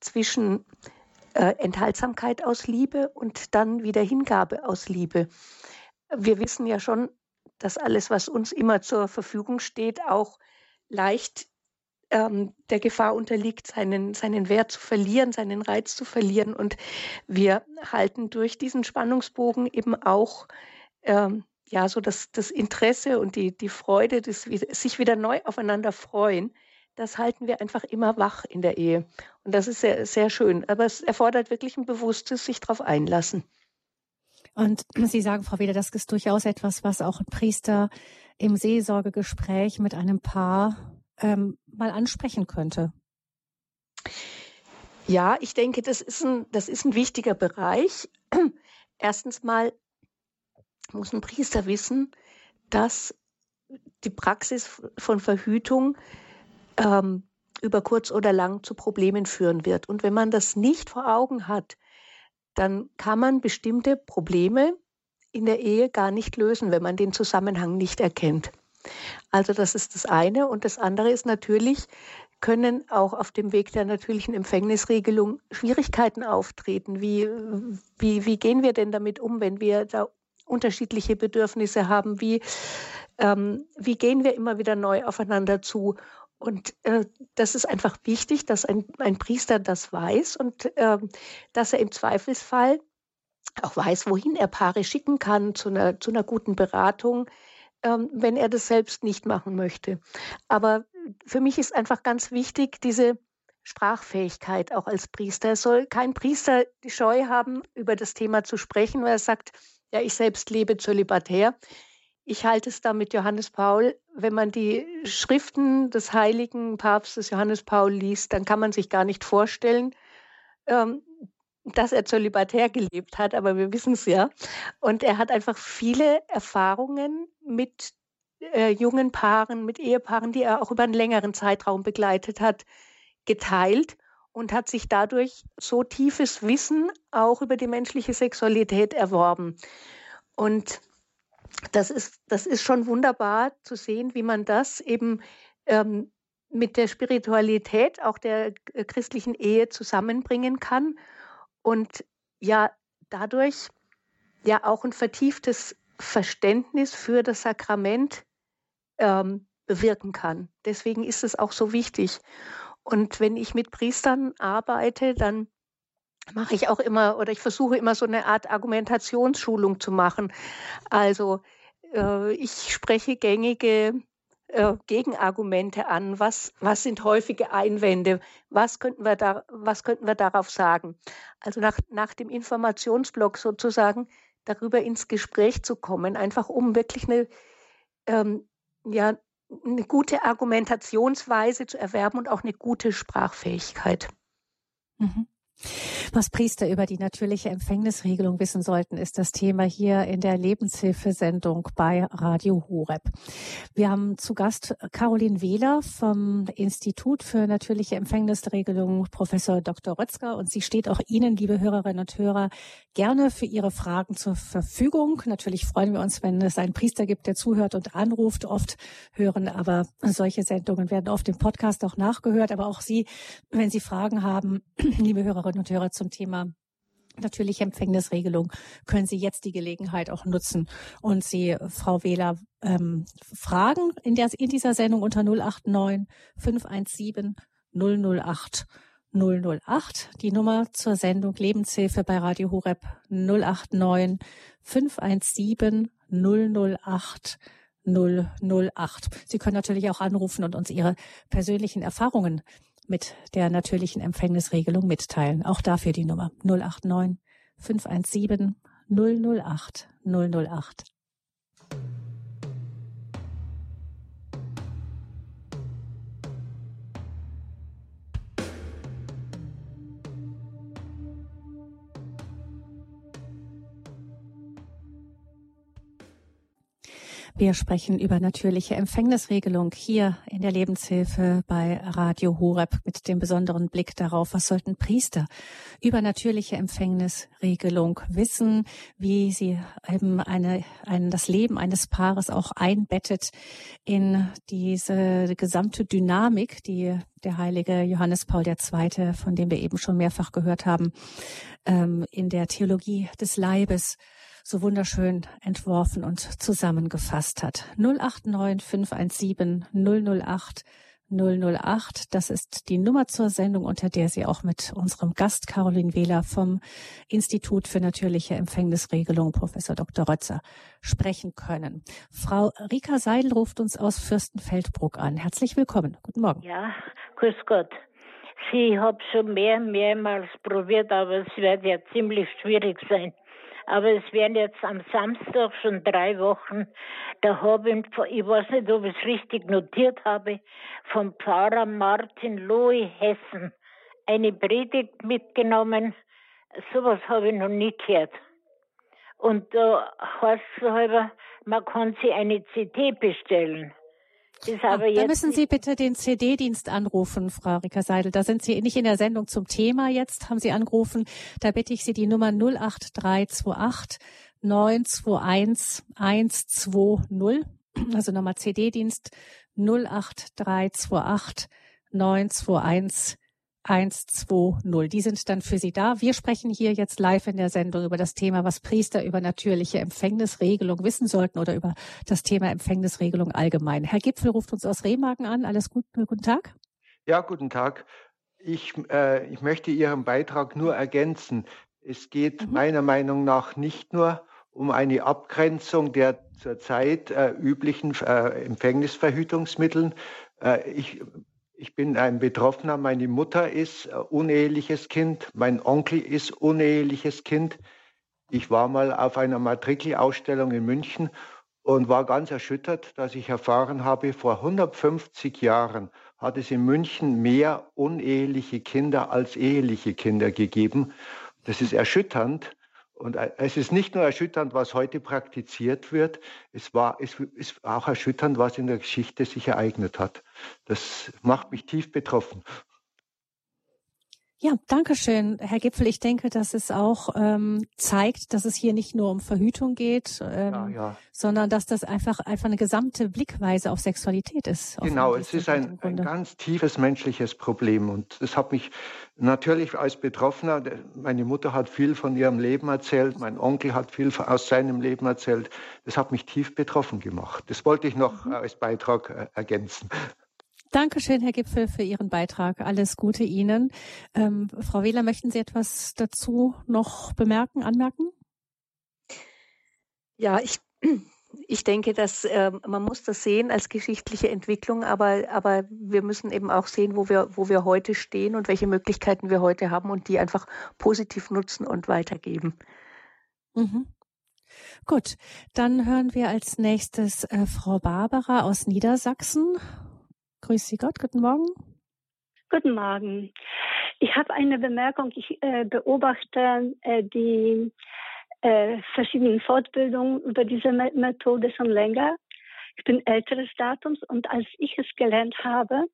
zwischen äh, Enthaltsamkeit aus Liebe und dann wieder Hingabe aus Liebe. Wir wissen ja schon, dass alles, was uns immer zur Verfügung steht, auch leicht ähm, der Gefahr unterliegt, seinen, seinen Wert zu verlieren, seinen Reiz zu verlieren. Und wir halten durch diesen Spannungsbogen eben auch ähm, ja, so das, das Interesse und die, die Freude, das, sich wieder neu aufeinander freuen, das halten wir einfach immer wach in der Ehe. Und das ist sehr, sehr schön. Aber es erfordert wirklich ein bewusstes sich darauf einlassen. Und Sie sagen, Frau Weder, das ist durchaus etwas, was auch ein Priester im Seelsorgegespräch mit einem Paar ähm, mal ansprechen könnte. Ja, ich denke, das ist ein, das ist ein wichtiger Bereich. Erstens mal muss ein Priester wissen, dass die Praxis von Verhütung ähm, über kurz oder lang zu Problemen führen wird. Und wenn man das nicht vor Augen hat, dann kann man bestimmte Probleme in der Ehe gar nicht lösen, wenn man den Zusammenhang nicht erkennt. Also das ist das eine. Und das andere ist natürlich, können auch auf dem Weg der natürlichen Empfängnisregelung Schwierigkeiten auftreten. Wie, wie, wie gehen wir denn damit um, wenn wir da unterschiedliche Bedürfnisse haben, wie, ähm, wie gehen wir immer wieder neu aufeinander zu. Und äh, das ist einfach wichtig, dass ein, ein Priester das weiß und äh, dass er im Zweifelsfall auch weiß, wohin er Paare schicken kann zu einer, zu einer guten Beratung, ähm, wenn er das selbst nicht machen möchte. Aber für mich ist einfach ganz wichtig, diese Sprachfähigkeit auch als Priester. Es soll kein Priester die Scheu haben, über das Thema zu sprechen, weil er sagt, ja, ich selbst lebe zölibatär. Ich halte es da mit Johannes Paul, wenn man die Schriften des heiligen Papstes Johannes Paul liest, dann kann man sich gar nicht vorstellen, ähm, dass er zölibatär gelebt hat, aber wir wissen es ja. Und er hat einfach viele Erfahrungen mit äh, jungen Paaren, mit Ehepaaren, die er auch über einen längeren Zeitraum begleitet hat, geteilt und hat sich dadurch so tiefes Wissen auch über die menschliche Sexualität erworben. Und das ist, das ist schon wunderbar zu sehen, wie man das eben ähm, mit der Spiritualität auch der äh, christlichen Ehe zusammenbringen kann und ja dadurch ja auch ein vertieftes Verständnis für das Sakrament ähm, bewirken kann. Deswegen ist es auch so wichtig. Und wenn ich mit Priestern arbeite, dann mache ich auch immer oder ich versuche immer so eine Art Argumentationsschulung zu machen. Also äh, ich spreche gängige äh, Gegenargumente an. Was, was sind häufige Einwände? Was könnten wir, da, was könnten wir darauf sagen? Also nach, nach dem Informationsblock sozusagen darüber ins Gespräch zu kommen, einfach um wirklich eine, ähm, ja, eine gute Argumentationsweise zu erwerben und auch eine gute Sprachfähigkeit. Mhm. Was Priester über die natürliche Empfängnisregelung wissen sollten, ist das Thema hier in der Lebenshilfesendung bei Radio Horeb. Wir haben zu Gast Caroline Wähler vom Institut für natürliche Empfängnisregelung, Professor Dr. Rötzger, und sie steht auch Ihnen, liebe Hörerinnen und Hörer, gerne für Ihre Fragen zur Verfügung. Natürlich freuen wir uns, wenn es einen Priester gibt, der zuhört und anruft. Oft hören aber solche Sendungen werden oft im Podcast auch nachgehört. Aber auch Sie, wenn Sie Fragen haben, [CLEARS THROAT] liebe Hörerinnen Hörerinnen und Hörer zum Thema natürliche Empfängnisregelung können Sie jetzt die Gelegenheit auch nutzen und Sie, Frau Wähler, ähm, fragen in, der, in dieser Sendung unter 089 517 008 008. Die Nummer zur Sendung Lebenshilfe bei Radio Horeb 089 517 008 008. Sie können natürlich auch anrufen und uns Ihre persönlichen Erfahrungen mit der natürlichen Empfängnisregelung mitteilen. Auch dafür die Nummer 089 517 008 008. Wir sprechen über natürliche Empfängnisregelung hier in der Lebenshilfe bei Radio Horeb mit dem besonderen Blick darauf, was sollten Priester über natürliche Empfängnisregelung wissen, wie sie eben eine, ein, das Leben eines Paares auch einbettet in diese gesamte Dynamik, die der heilige Johannes Paul II., von dem wir eben schon mehrfach gehört haben, ähm, in der Theologie des Leibes so wunderschön entworfen und zusammengefasst hat. 089 517 008 008. Das ist die Nummer zur Sendung, unter der Sie auch mit unserem Gast Caroline Wähler vom Institut für natürliche Empfängnisregelung, Professor Dr. Rötzer, sprechen können. Frau Rika Seidel ruft uns aus Fürstenfeldbruck an. Herzlich willkommen. Guten Morgen. Ja, grüß Gott. Sie habe schon mehr, mehrmals probiert, aber es wird ja ziemlich schwierig sein. Aber es werden jetzt am Samstag schon drei Wochen. Da habe ich, ich weiß nicht, ob ich es richtig notiert habe, vom Pfarrer Martin Lohe Hessen eine Predigt mitgenommen. Sowas habe ich noch nie gehört. Und da heißt es halber, man kann sich eine CD bestellen. Ist aber da müssen Sie bitte den CD-Dienst anrufen, Frau Rika Seidel. Da sind Sie nicht in der Sendung zum Thema jetzt, haben Sie angerufen. Da bitte ich Sie die Nummer 08328 921 120. Also nochmal CD-Dienst 08328 921 120. Die sind dann für Sie da. Wir sprechen hier jetzt live in der Sendung über das Thema, was Priester über natürliche Empfängnisregelung wissen sollten oder über das Thema Empfängnisregelung allgemein. Herr Gipfel ruft uns aus Remagen an. Alles gut, guten Tag. Ja, guten Tag. Ich, äh, ich möchte Ihren Beitrag nur ergänzen. Es geht mhm. meiner Meinung nach nicht nur um eine Abgrenzung der zurzeit äh, üblichen äh, Empfängnisverhütungsmitteln. Äh, ich ich bin ein Betroffener. Meine Mutter ist uneheliches Kind. Mein Onkel ist uneheliches Kind. Ich war mal auf einer Matrikelausstellung in München und war ganz erschüttert, dass ich erfahren habe, vor 150 Jahren hat es in München mehr uneheliche Kinder als eheliche Kinder gegeben. Das ist erschütternd. Und es ist nicht nur erschütternd, was heute praktiziert wird, es war es ist auch erschütternd, was in der Geschichte sich ereignet hat. Das macht mich tief betroffen. Ja, danke schön, Herr Gipfel. Ich denke, dass es auch ähm, zeigt, dass es hier nicht nur um Verhütung geht, ähm, ja, ja. sondern dass das einfach einfach eine gesamte Blickweise auf Sexualität ist. Genau, es ist ein, ein, ganz tiefes menschliches Problem und das hat mich natürlich als Betroffener. Meine Mutter hat viel von ihrem Leben erzählt, mein Onkel hat viel aus seinem Leben erzählt. Das hat mich tief betroffen gemacht. Das wollte ich noch mhm. als Beitrag äh, ergänzen. Dankeschön, Herr Gipfel, für Ihren Beitrag. Alles Gute Ihnen. Ähm, Frau Wähler, möchten Sie etwas dazu noch bemerken, anmerken? Ja, ich, [CLEARS THROAT] ich denke, dass äh, man muss das sehen als geschichtliche Entwicklung, aber, aber wir müssen eben auch sehen, wo wir, wo wir heute stehen und welche Möglichkeiten wir heute haben und die einfach positiv nutzen und weitergeben. Mhm. Gut, dann hören wir als nächstes äh, Frau Barbara aus Niedersachsen. Grüß Sie Gott, guten Morgen. Guten Morgen. Ich habe eine Bemerkung. Ich äh, beobachte äh, die äh, verschiedenen Fortbildungen über diese Methode schon länger. Ich bin älteres Datums und als ich es gelernt habe,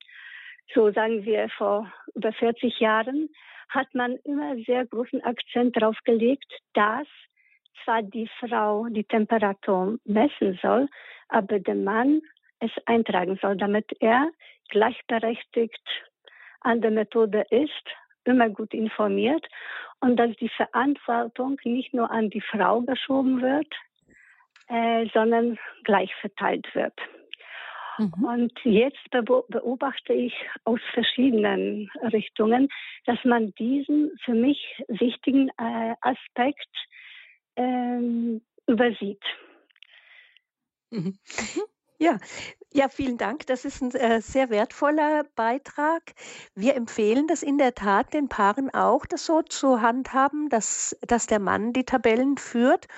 so sagen wir vor über 40 Jahren, hat man immer sehr großen Akzent darauf gelegt, dass zwar die Frau die Temperatur messen soll, aber der Mann es eintragen soll, damit er gleichberechtigt an der Methode ist, immer gut informiert und dass die Verantwortung nicht nur an die Frau geschoben wird, äh, sondern gleich verteilt wird. Mhm. Und jetzt beobachte ich aus verschiedenen Richtungen, dass man diesen für mich wichtigen äh, Aspekt äh, übersieht. Mhm. Ja, ja, vielen Dank. Das ist ein äh, sehr wertvoller Beitrag. Wir empfehlen das in der Tat den Paaren auch, das so zu handhaben, dass, dass der Mann die Tabellen führt.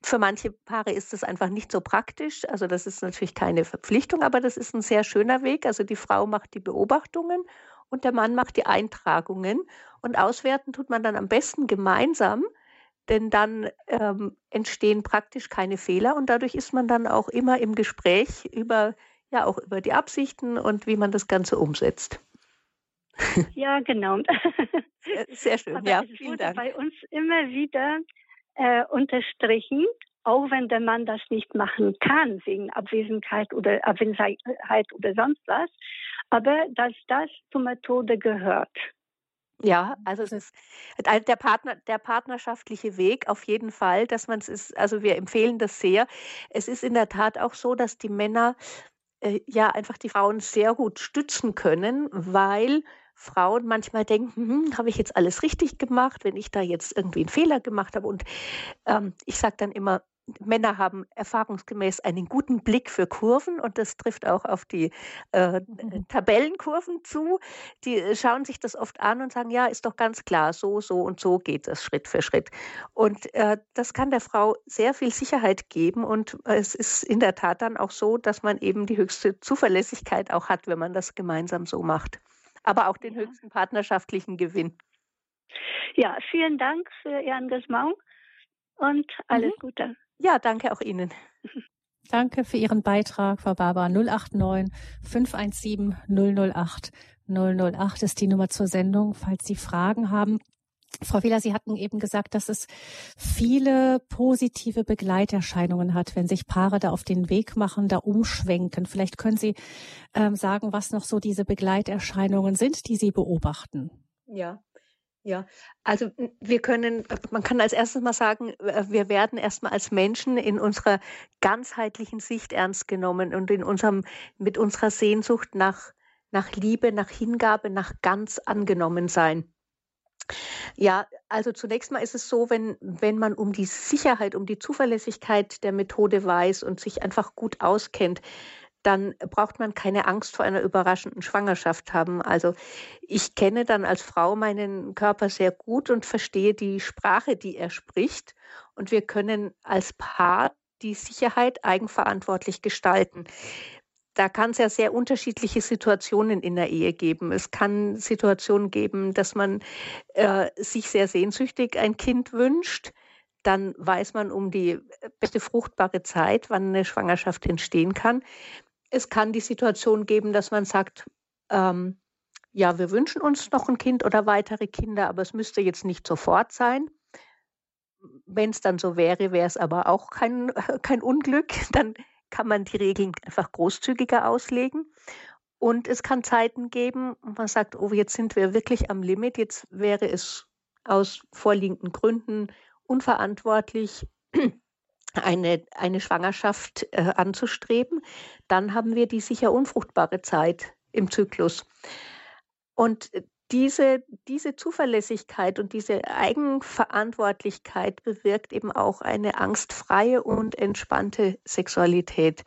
Für manche Paare ist das einfach nicht so praktisch. Also das ist natürlich keine Verpflichtung, aber das ist ein sehr schöner Weg. Also die Frau macht die Beobachtungen und der Mann macht die Eintragungen. Und auswerten tut man dann am besten gemeinsam denn dann ähm, entstehen praktisch keine Fehler und dadurch ist man dann auch immer im Gespräch über ja auch über die Absichten und wie man das Ganze umsetzt. [LAUGHS] Ja, genau. [LAUGHS] Sehr schön. Aber ja, es wurde Dank. bei uns immer wieder äh, unterstrichen, auch wenn der Mann das nicht machen kann wegen Abwesenheit oder Abwesenheit oder sonst was, aber dass das zur Methode gehört. Ja, also es ist der Partner, der partnerschaftliche Weg auf jeden Fall, dass man es ist, also wir empfehlen das sehr. Es ist in der Tat auch so, dass die Männer äh, ja einfach die Frauen sehr gut stützen können, weil Frauen manchmal denken, hm, habe ich jetzt alles richtig gemacht, wenn ich da jetzt irgendwie einen Fehler gemacht habe. Und ähm, ich sage dann immer, Männer haben erfahrungsgemäß einen guten Blick für Kurven und das trifft auch auf die äh, mhm. Tabellenkurven zu. Die äh, schauen sich das oft an und sagen, ja, ist doch ganz klar, so, so und so geht es Schritt für Schritt. Und äh, das kann der Frau sehr viel Sicherheit geben und es ist in der Tat dann auch so, dass man eben die höchste Zuverlässigkeit auch hat, wenn man das gemeinsam so macht. Aber auch den höchsten partnerschaftlichen Gewinn. Ja, vielen Dank für Ihr Engagement und alles mhm. Gute. Ja, danke auch Ihnen. Danke für Ihren Beitrag, Frau Barbara. 089 517 008 008 ist die Nummer zur Sendung, falls Sie Fragen haben. Frau Wieler, Sie hatten eben gesagt, dass es viele positive Begleiterscheinungen hat, wenn sich Paare da auf den Weg machen, da umschwenken. Vielleicht können Sie ähm, sagen, was noch so diese Begleiterscheinungen sind, die Sie beobachten. Ja, ja, also wir können, man kann als erstes mal sagen, wir werden erstmal als Menschen in unserer ganzheitlichen Sicht ernst genommen und in unserem, mit unserer Sehnsucht nach, nach Liebe, nach Hingabe, nach ganz angenommen sein. Ja, also zunächst mal ist es so, wenn, wenn man um die Sicherheit, um die Zuverlässigkeit der Methode weiß und sich einfach gut auskennt, dann braucht man keine Angst vor einer überraschenden Schwangerschaft haben. Also ich kenne dann als Frau meinen Körper sehr gut und verstehe die Sprache, die er spricht. Und wir können als Paar die Sicherheit eigenverantwortlich gestalten. Da kann es ja sehr unterschiedliche Situationen in der Ehe geben. Es kann Situationen geben, dass man äh, sich sehr sehnsüchtig ein Kind wünscht. Dann weiß man um die beste fruchtbare Zeit, wann eine Schwangerschaft entstehen kann es kann die Situation geben, dass man sagt, ähm, ja, wir wünschen uns noch ein Kind oder weitere Kinder, aber es müsste jetzt nicht sofort sein. Wenn es dann so wäre, wäre es aber auch kein, [LAUGHS] kein Unglück. [LAUGHS] Dann kann man die Regeln einfach großzügiger auslegen. Und es kann Zeiten geben, wo man sagt, oh, jetzt sind wir wirklich am Limit, jetzt wäre es aus vorliegenden Gründen unverantwortlich, [CLEARS THROAT] eine, eine Schwangerschaft äh, anzustreben, dann haben wir die sicher unfruchtbare Zeit im Zyklus. Und diese, diese Zuverlässigkeit und diese Eigenverantwortlichkeit bewirkt eben auch eine angstfreie und entspannte Sexualität.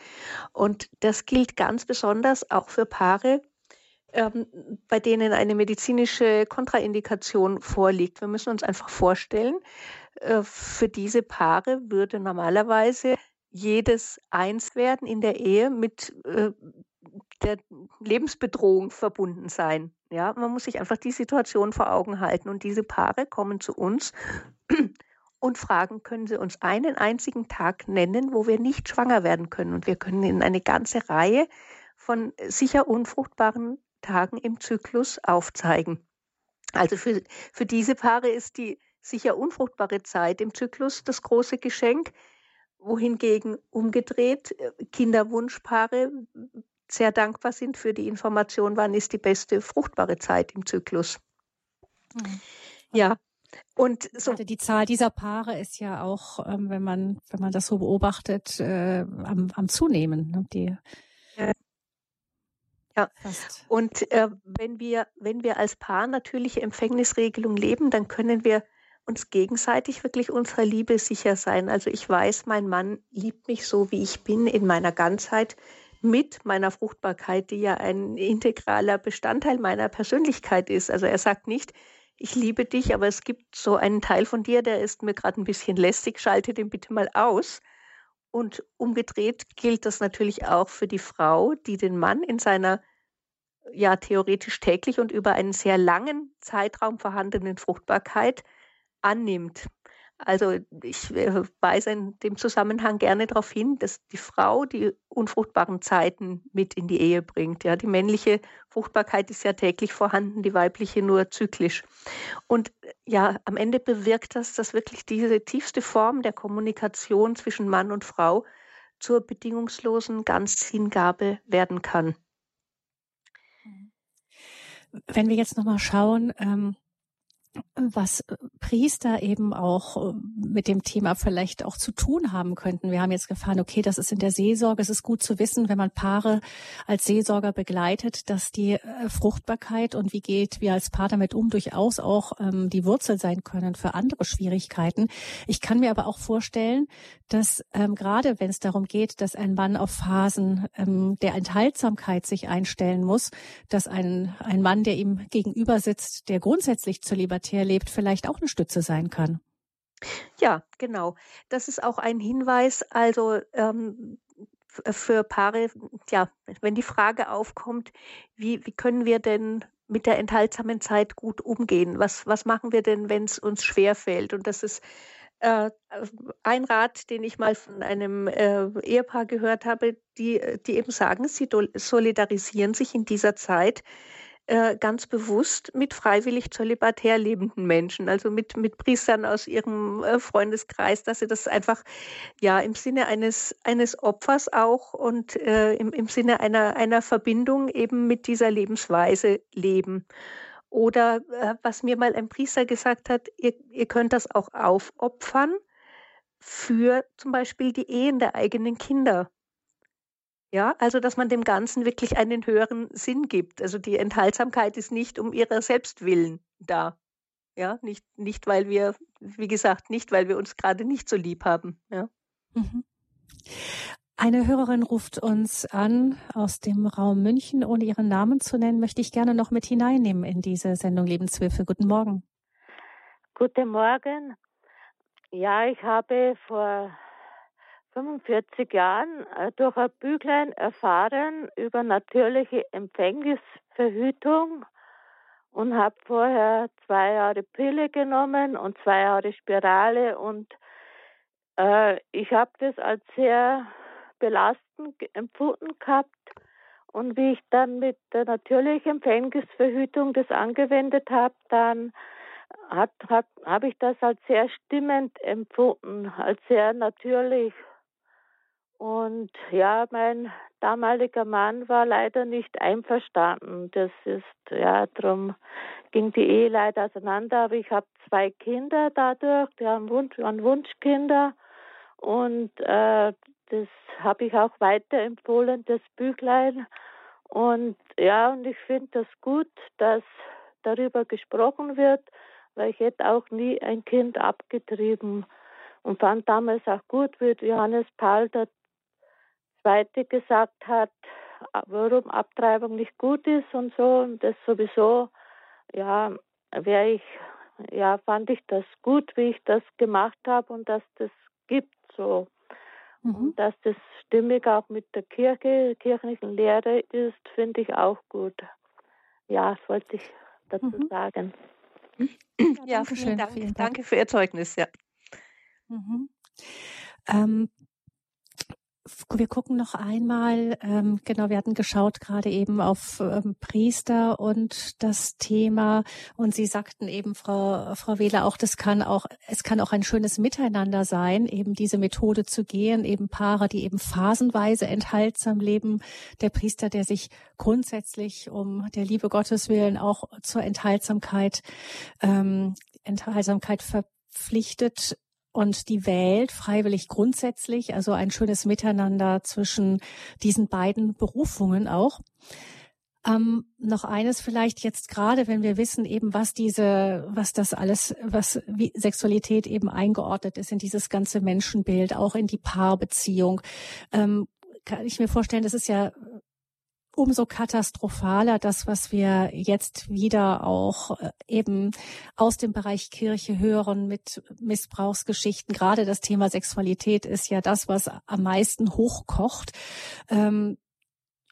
Und das gilt ganz besonders auch für Paare, ähm, bei denen eine medizinische Kontraindikation vorliegt. Wir müssen uns einfach vorstellen, äh, für diese Paare würde normalerweise jedes Einswerden in der Ehe mit äh, der Lebensbedrohung verbunden sein. Ja, man muss sich einfach die Situation vor Augen halten. Und diese Paare kommen zu uns [CLEARS THROAT] und fragen, können Sie uns einen einzigen Tag nennen, wo wir nicht schwanger werden können? Und wir können Ihnen eine ganze Reihe von sicher unfruchtbaren Tagen im Zyklus aufzeigen. Also für, für diese Paare ist die sicher unfruchtbare Zeit im Zyklus das große Geschenk, wohingegen umgedreht äh, Kinderwunschpaare sehr dankbar sind für die Information, wann ist die beste fruchtbare Zeit im Zyklus. Mhm. Ja. Und so die Zahl dieser Paare ist ja auch, ähm, wenn man wenn man das so beobachtet, äh, am, am zunehmen. Ne? Die ja, und äh, wenn wir wenn wir als Paar natürliche Empfängnisregelung leben, dann können wir uns gegenseitig wirklich unserer Liebe sicher sein. Also ich weiß, mein Mann liebt mich so, wie ich bin, in meiner Ganzheit, mit meiner Fruchtbarkeit, die ja ein integraler Bestandteil meiner Persönlichkeit ist. Also er sagt nicht, ich liebe dich, aber es gibt so einen Teil von dir, der ist mir gerade ein bisschen lästig, schalte den bitte mal aus. Und umgedreht gilt das natürlich auch für die Frau, die den Mann in seiner ja theoretisch täglich und über einen sehr langen Zeitraum vorhandenen Fruchtbarkeit annimmt. Also ich äh, weise in dem Zusammenhang gerne darauf hin, dass die Frau die unfruchtbaren Zeiten mit in die Ehe bringt. Ja, die männliche Fruchtbarkeit ist ja täglich vorhanden, die weibliche nur zyklisch. Und äh, ja, am Ende bewirkt das, dass wirklich diese tiefste Form der Kommunikation zwischen Mann und Frau zur bedingungslosen Ganzhingabe werden kann. Wenn wir jetzt nochmal schauen, ähm was äh, Priester eben auch äh, mit dem Thema vielleicht auch zu tun haben könnten. Wir haben jetzt gefahren, okay, das ist in der Seelsorge. Es ist gut zu wissen, wenn man Paare als Seelsorger begleitet, dass die äh, Fruchtbarkeit und wie geht wir als Paar damit um, durchaus auch ähm, die Wurzel sein können für andere Schwierigkeiten. Ich kann mir aber auch vorstellen, dass ähm, gerade wenn es darum geht, dass ein Mann auf Phasen ähm, der Enthaltsamkeit sich einstellen muss, dass ein, ein Mann, der ihm gegenüber sitzt, der grundsätzlich zur Libertär lebt, vielleicht auch eine Stütze sein kann. Ja, genau. Das ist auch ein Hinweis. Also ähm, für Paare, ja, wenn die Frage aufkommt, wie, wie können wir denn mit der enthaltsamen Zeit gut umgehen? Was, was machen wir denn, wenn es uns schwerfällt? Und das ist äh, ein Rat, den ich mal von einem äh, Ehepaar gehört habe, die, die eben sagen, sie solidarisieren sich in dieser Zeit äh, ganz bewusst mit freiwillig zölibatär lebenden Menschen, also mit, mit Priestern aus ihrem äh, Freundeskreis, dass sie das einfach ja im Sinne eines, eines Opfers auch und äh, im, im Sinne einer, einer Verbindung eben mit dieser Lebensweise leben. Oder äh, was mir mal ein Priester gesagt hat, ihr, ihr könnt das auch aufopfern für zum Beispiel die Ehen der eigenen Kinder. Ja, also dass man dem Ganzen wirklich einen höheren Sinn gibt. Also die Enthaltsamkeit ist nicht um ihrer selbst willen da. Ja, nicht, nicht weil wir, wie gesagt, nicht, weil wir uns gerade nicht so lieb haben. Ja. Mhm. Eine Hörerin ruft uns an aus dem Raum München. Ohne ihren Namen zu nennen, möchte ich gerne noch mit hineinnehmen in diese Sendung Lebenshilfe. Guten Morgen. Guten Morgen. Ja, ich habe vor 45 Jahren äh, durch ein Büchlein erfahren über natürliche Empfängnisverhütung und habe vorher zwei Jahre Pille genommen und zwei Jahre Spirale und äh, ich habe das als sehr belastend empfunden gehabt und wie ich dann mit der natürlichen Empfängnisverhütung das angewendet habe, dann hat, hat, habe ich das als sehr stimmend empfunden, als sehr natürlich und ja, mein damaliger Mann war leider nicht einverstanden. Das ist, ja, darum ging die Ehe leider auseinander. Aber ich habe zwei Kinder dadurch, die haben Wunsch, waren Wunschkinder. Und äh, das habe ich auch weiterempfohlen, das Büchlein. Und ja, und ich finde das gut, dass darüber gesprochen wird, weil ich hätte auch nie ein Kind abgetrieben und fand damals auch gut, wie Johannes Paul Zweite gesagt hat, warum Abtreibung nicht gut ist und so. Und das sowieso, ja, wäre ich, ja, fand ich das gut, wie ich das gemacht habe und dass das gibt so. Mhm. Und dass das stimmig auch mit der Kirche, kirchlichen Lehre ist, finde ich auch gut. Ja, das wollte ich dazu mhm. sagen. Ja, vielen Dank. Vielen Dank. Danke für Ihr Zeugnis, ja. Mhm. Ähm, wir gucken noch einmal, ähm, genau, wir hatten geschaut gerade eben auf ähm, Priester und das Thema. Und Sie sagten eben, Frau, Frau Wähler, auch das kann auch, es kann auch ein schönes Miteinander sein, eben diese Methode zu gehen, eben Paare, die eben phasenweise enthaltsam leben, der Priester, der sich grundsätzlich um der Liebe Gottes willen auch zur Enthaltsamkeit, ähm, Enthaltsamkeit verpflichtet und die wählt freiwillig grundsätzlich, also ein schönes Miteinander zwischen diesen beiden Berufungen auch. Ähm, noch eines vielleicht jetzt gerade, wenn wir wissen eben, was diese, was das alles, was wie Sexualität eben eingeordnet ist in dieses ganze Menschenbild, auch in die Paarbeziehung, ähm, kann ich mir vorstellen, das ist ja umso katastrophaler das, was wir jetzt wieder auch äh, eben aus dem Bereich Kirche hören mit Missbrauchsgeschichten. Gerade das Thema Sexualität ist ja das, was am meisten hochkocht. Ähm,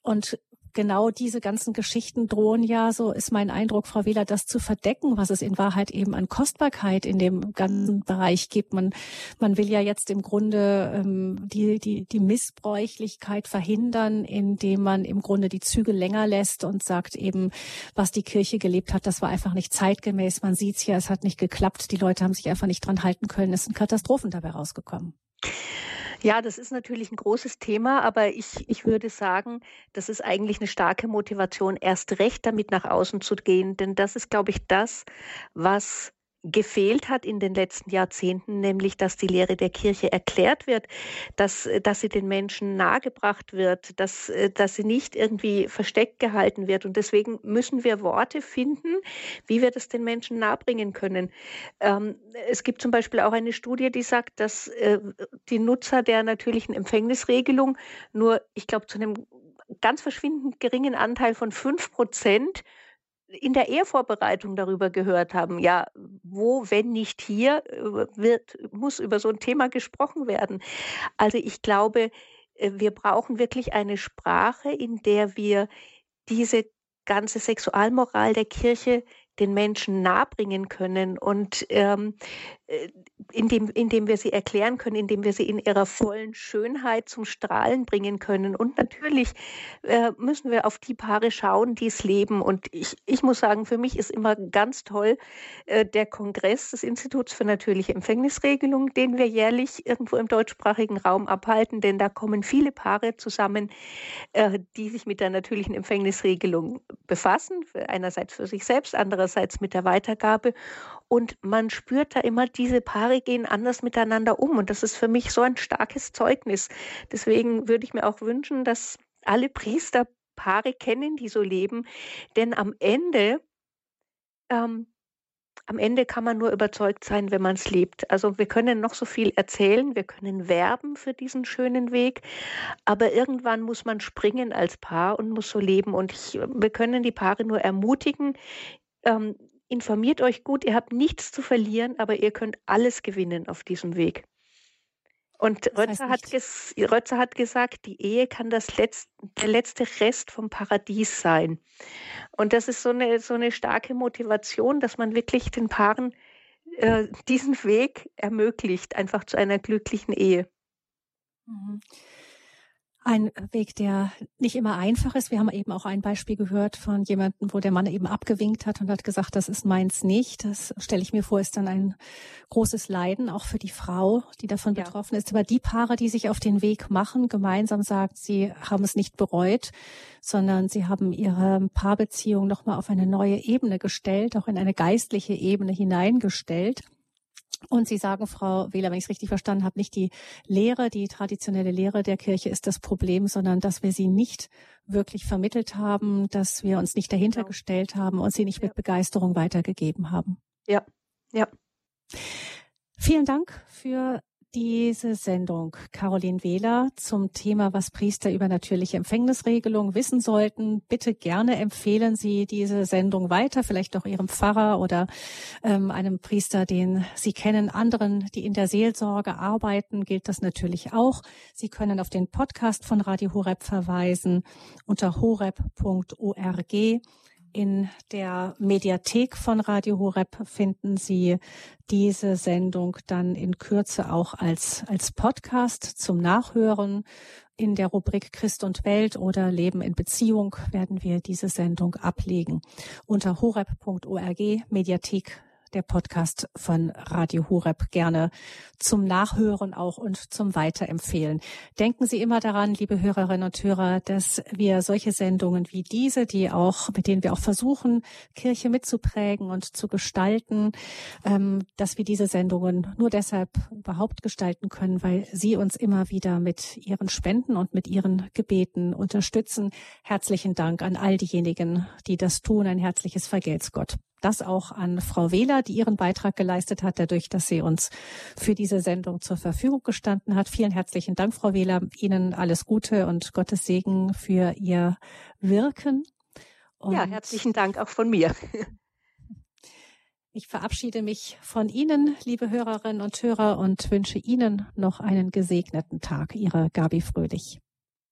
und genau diese ganzen Geschichten drohen ja, so ist mein Eindruck, Frau Wähler, das zu verdecken, was es in Wahrheit eben an Kostbarkeit in dem ganzen Bereich gibt. Man, man will ja jetzt im Grunde ähm, die, die, die Missbräuchlichkeit verhindern, indem man im Grunde die Züge länger lässt und sagt eben, was die Kirche gelebt hat, das war einfach nicht zeitgemäß. Man sieht's ja, es hat nicht geklappt. Die Leute haben sich einfach nicht dran halten können. Es sind Katastrophen dabei rausgekommen. Ja, das ist natürlich ein großes Thema, aber ich, ich würde sagen, das ist eigentlich eine starke Motivation, erst recht damit nach außen zu gehen. Denn das ist, glaube ich, das, was gefehlt hat in den letzten Jahrzehnten, nämlich dass die Lehre der Kirche erklärt wird, dass, dass sie den Menschen nahegebracht wird, dass, dass sie nicht irgendwie versteckt gehalten wird. Und deswegen müssen wir Worte finden, wie wir das den Menschen nahebringen können. Ähm, es gibt zum Beispiel auch eine Studie, die sagt, dass äh, die Nutzer der natürlichen Empfängnisregelung nur, ich glaube, zu einem ganz verschwindend geringen Anteil von fünf Prozent in der Ehevorbereitung darüber gehört haben, ja, wo, wenn nicht hier, äh, wird, muss über so ein Thema gesprochen werden. Also ich glaube, äh, wir brauchen wirklich eine Sprache, in der wir diese ganze Sexualmoral der Kirche den Menschen nahebringen können. Und ähm, äh, indem, indem wir sie erklären können, indem wir sie in ihrer vollen Schönheit zum Strahlen bringen können. Und natürlich äh, müssen wir auf die Paare schauen, die es leben. Und ich, ich muss sagen, für mich ist immer ganz toll äh, der Kongress des Instituts für natürliche Empfängnisregelung, den wir jährlich irgendwo im deutschsprachigen Raum abhalten, denn da kommen viele Paare zusammen, äh, die sich mit der natürlichen Empfängnisregelung befassen, einerseits für sich selbst, andererseits mit der Weitergabe. Und man spürt da immer, diese Paare gehen anders miteinander um. Und das ist für mich so ein starkes Zeugnis. Deswegen würde ich mir auch wünschen, dass alle Priester Paare kennen, die so leben. Denn am Ende, ähm, am Ende kann man nur überzeugt sein, wenn man es lebt. Also wir können noch so viel erzählen, wir können werben für diesen schönen Weg, aber irgendwann muss man springen als Paar und muss so leben. Und ich, wir können die Paare nur ermutigen, ähm, informiert euch gut, ihr habt nichts zu verlieren, aber ihr könnt alles gewinnen auf diesem Weg. Und Rötzer hat, Rötzer hat, gesagt, die Ehe kann das letzte, der letzte Rest vom Paradies sein. Und das ist so eine, so eine starke Motivation, dass man wirklich den Paaren äh, diesen Weg ermöglicht, einfach zu einer glücklichen Ehe. Mhm. Ein Weg, der nicht immer einfach ist. Wir haben eben auch ein Beispiel gehört von jemandem, wo der Mann eben abgewinkt hat und hat gesagt, das ist meins nicht. Das stelle ich mir vor, ist dann ein großes Leiden, auch für die Frau, die davon ja. betroffen ist. Aber die Paare, die sich auf den Weg machen, gemeinsam sagen, sie haben es nicht bereut, sondern sie haben ihre Paarbeziehung nochmal auf eine neue Ebene gestellt, auch in eine geistliche Ebene hineingestellt. Und Sie sagen, Frau Wähler, wenn ich es richtig verstanden habe, nicht die Lehre, die traditionelle Lehre der Kirche ist das Problem, sondern dass wir sie nicht wirklich vermittelt haben, dass wir uns nicht dahinter genau. gestellt haben und sie nicht ja. mit Begeisterung weitergegeben haben. Ja, ja. Vielen Dank für diese Sendung Caroline Wähler zum Thema, was Priester über natürliche Empfängnisregelung wissen sollten. Bitte gerne empfehlen Sie diese Sendung weiter, vielleicht auch Ihrem Pfarrer oder ähm, einem Priester, den Sie kennen. Anderen, die in der Seelsorge arbeiten, gilt das natürlich auch. Sie können auf den Podcast von Radio Horeb verweisen unter horeb.org. In der Mediathek von Radio Horeb finden Sie diese Sendung dann in Kürze auch als, als Podcast zum Nachhören. In der Rubrik Christ und Welt oder Leben in Beziehung werden wir diese Sendung ablegen. Unter horeb.org Mediathek der Podcast von Radio Horeb gerne zum Nachhören auch und zum Weiterempfehlen. Denken Sie immer daran, liebe Hörerinnen und Hörer, dass wir solche Sendungen wie diese, die auch, mit denen wir auch versuchen, Kirche mitzuprägen und zu gestalten, ähm, dass wir diese Sendungen nur deshalb überhaupt gestalten können, weil Sie uns immer wieder mit Ihren Spenden und mit Ihren Gebeten unterstützen. Herzlichen Dank an all diejenigen, die das tun. Ein herzliches Vergelt's Gott das auch an Frau Wähler, die ihren Beitrag geleistet hat, dadurch, dass sie uns für diese Sendung zur Verfügung gestanden hat. Vielen herzlichen Dank, Frau Wähler. Ihnen alles Gute und Gottes Segen für Ihr Wirken. Und ja, herzlichen Dank auch von mir. Ich verabschiede mich von Ihnen, liebe Hörerinnen und Hörer, und wünsche Ihnen noch einen gesegneten Tag. Ihre Gabi Fröhlich.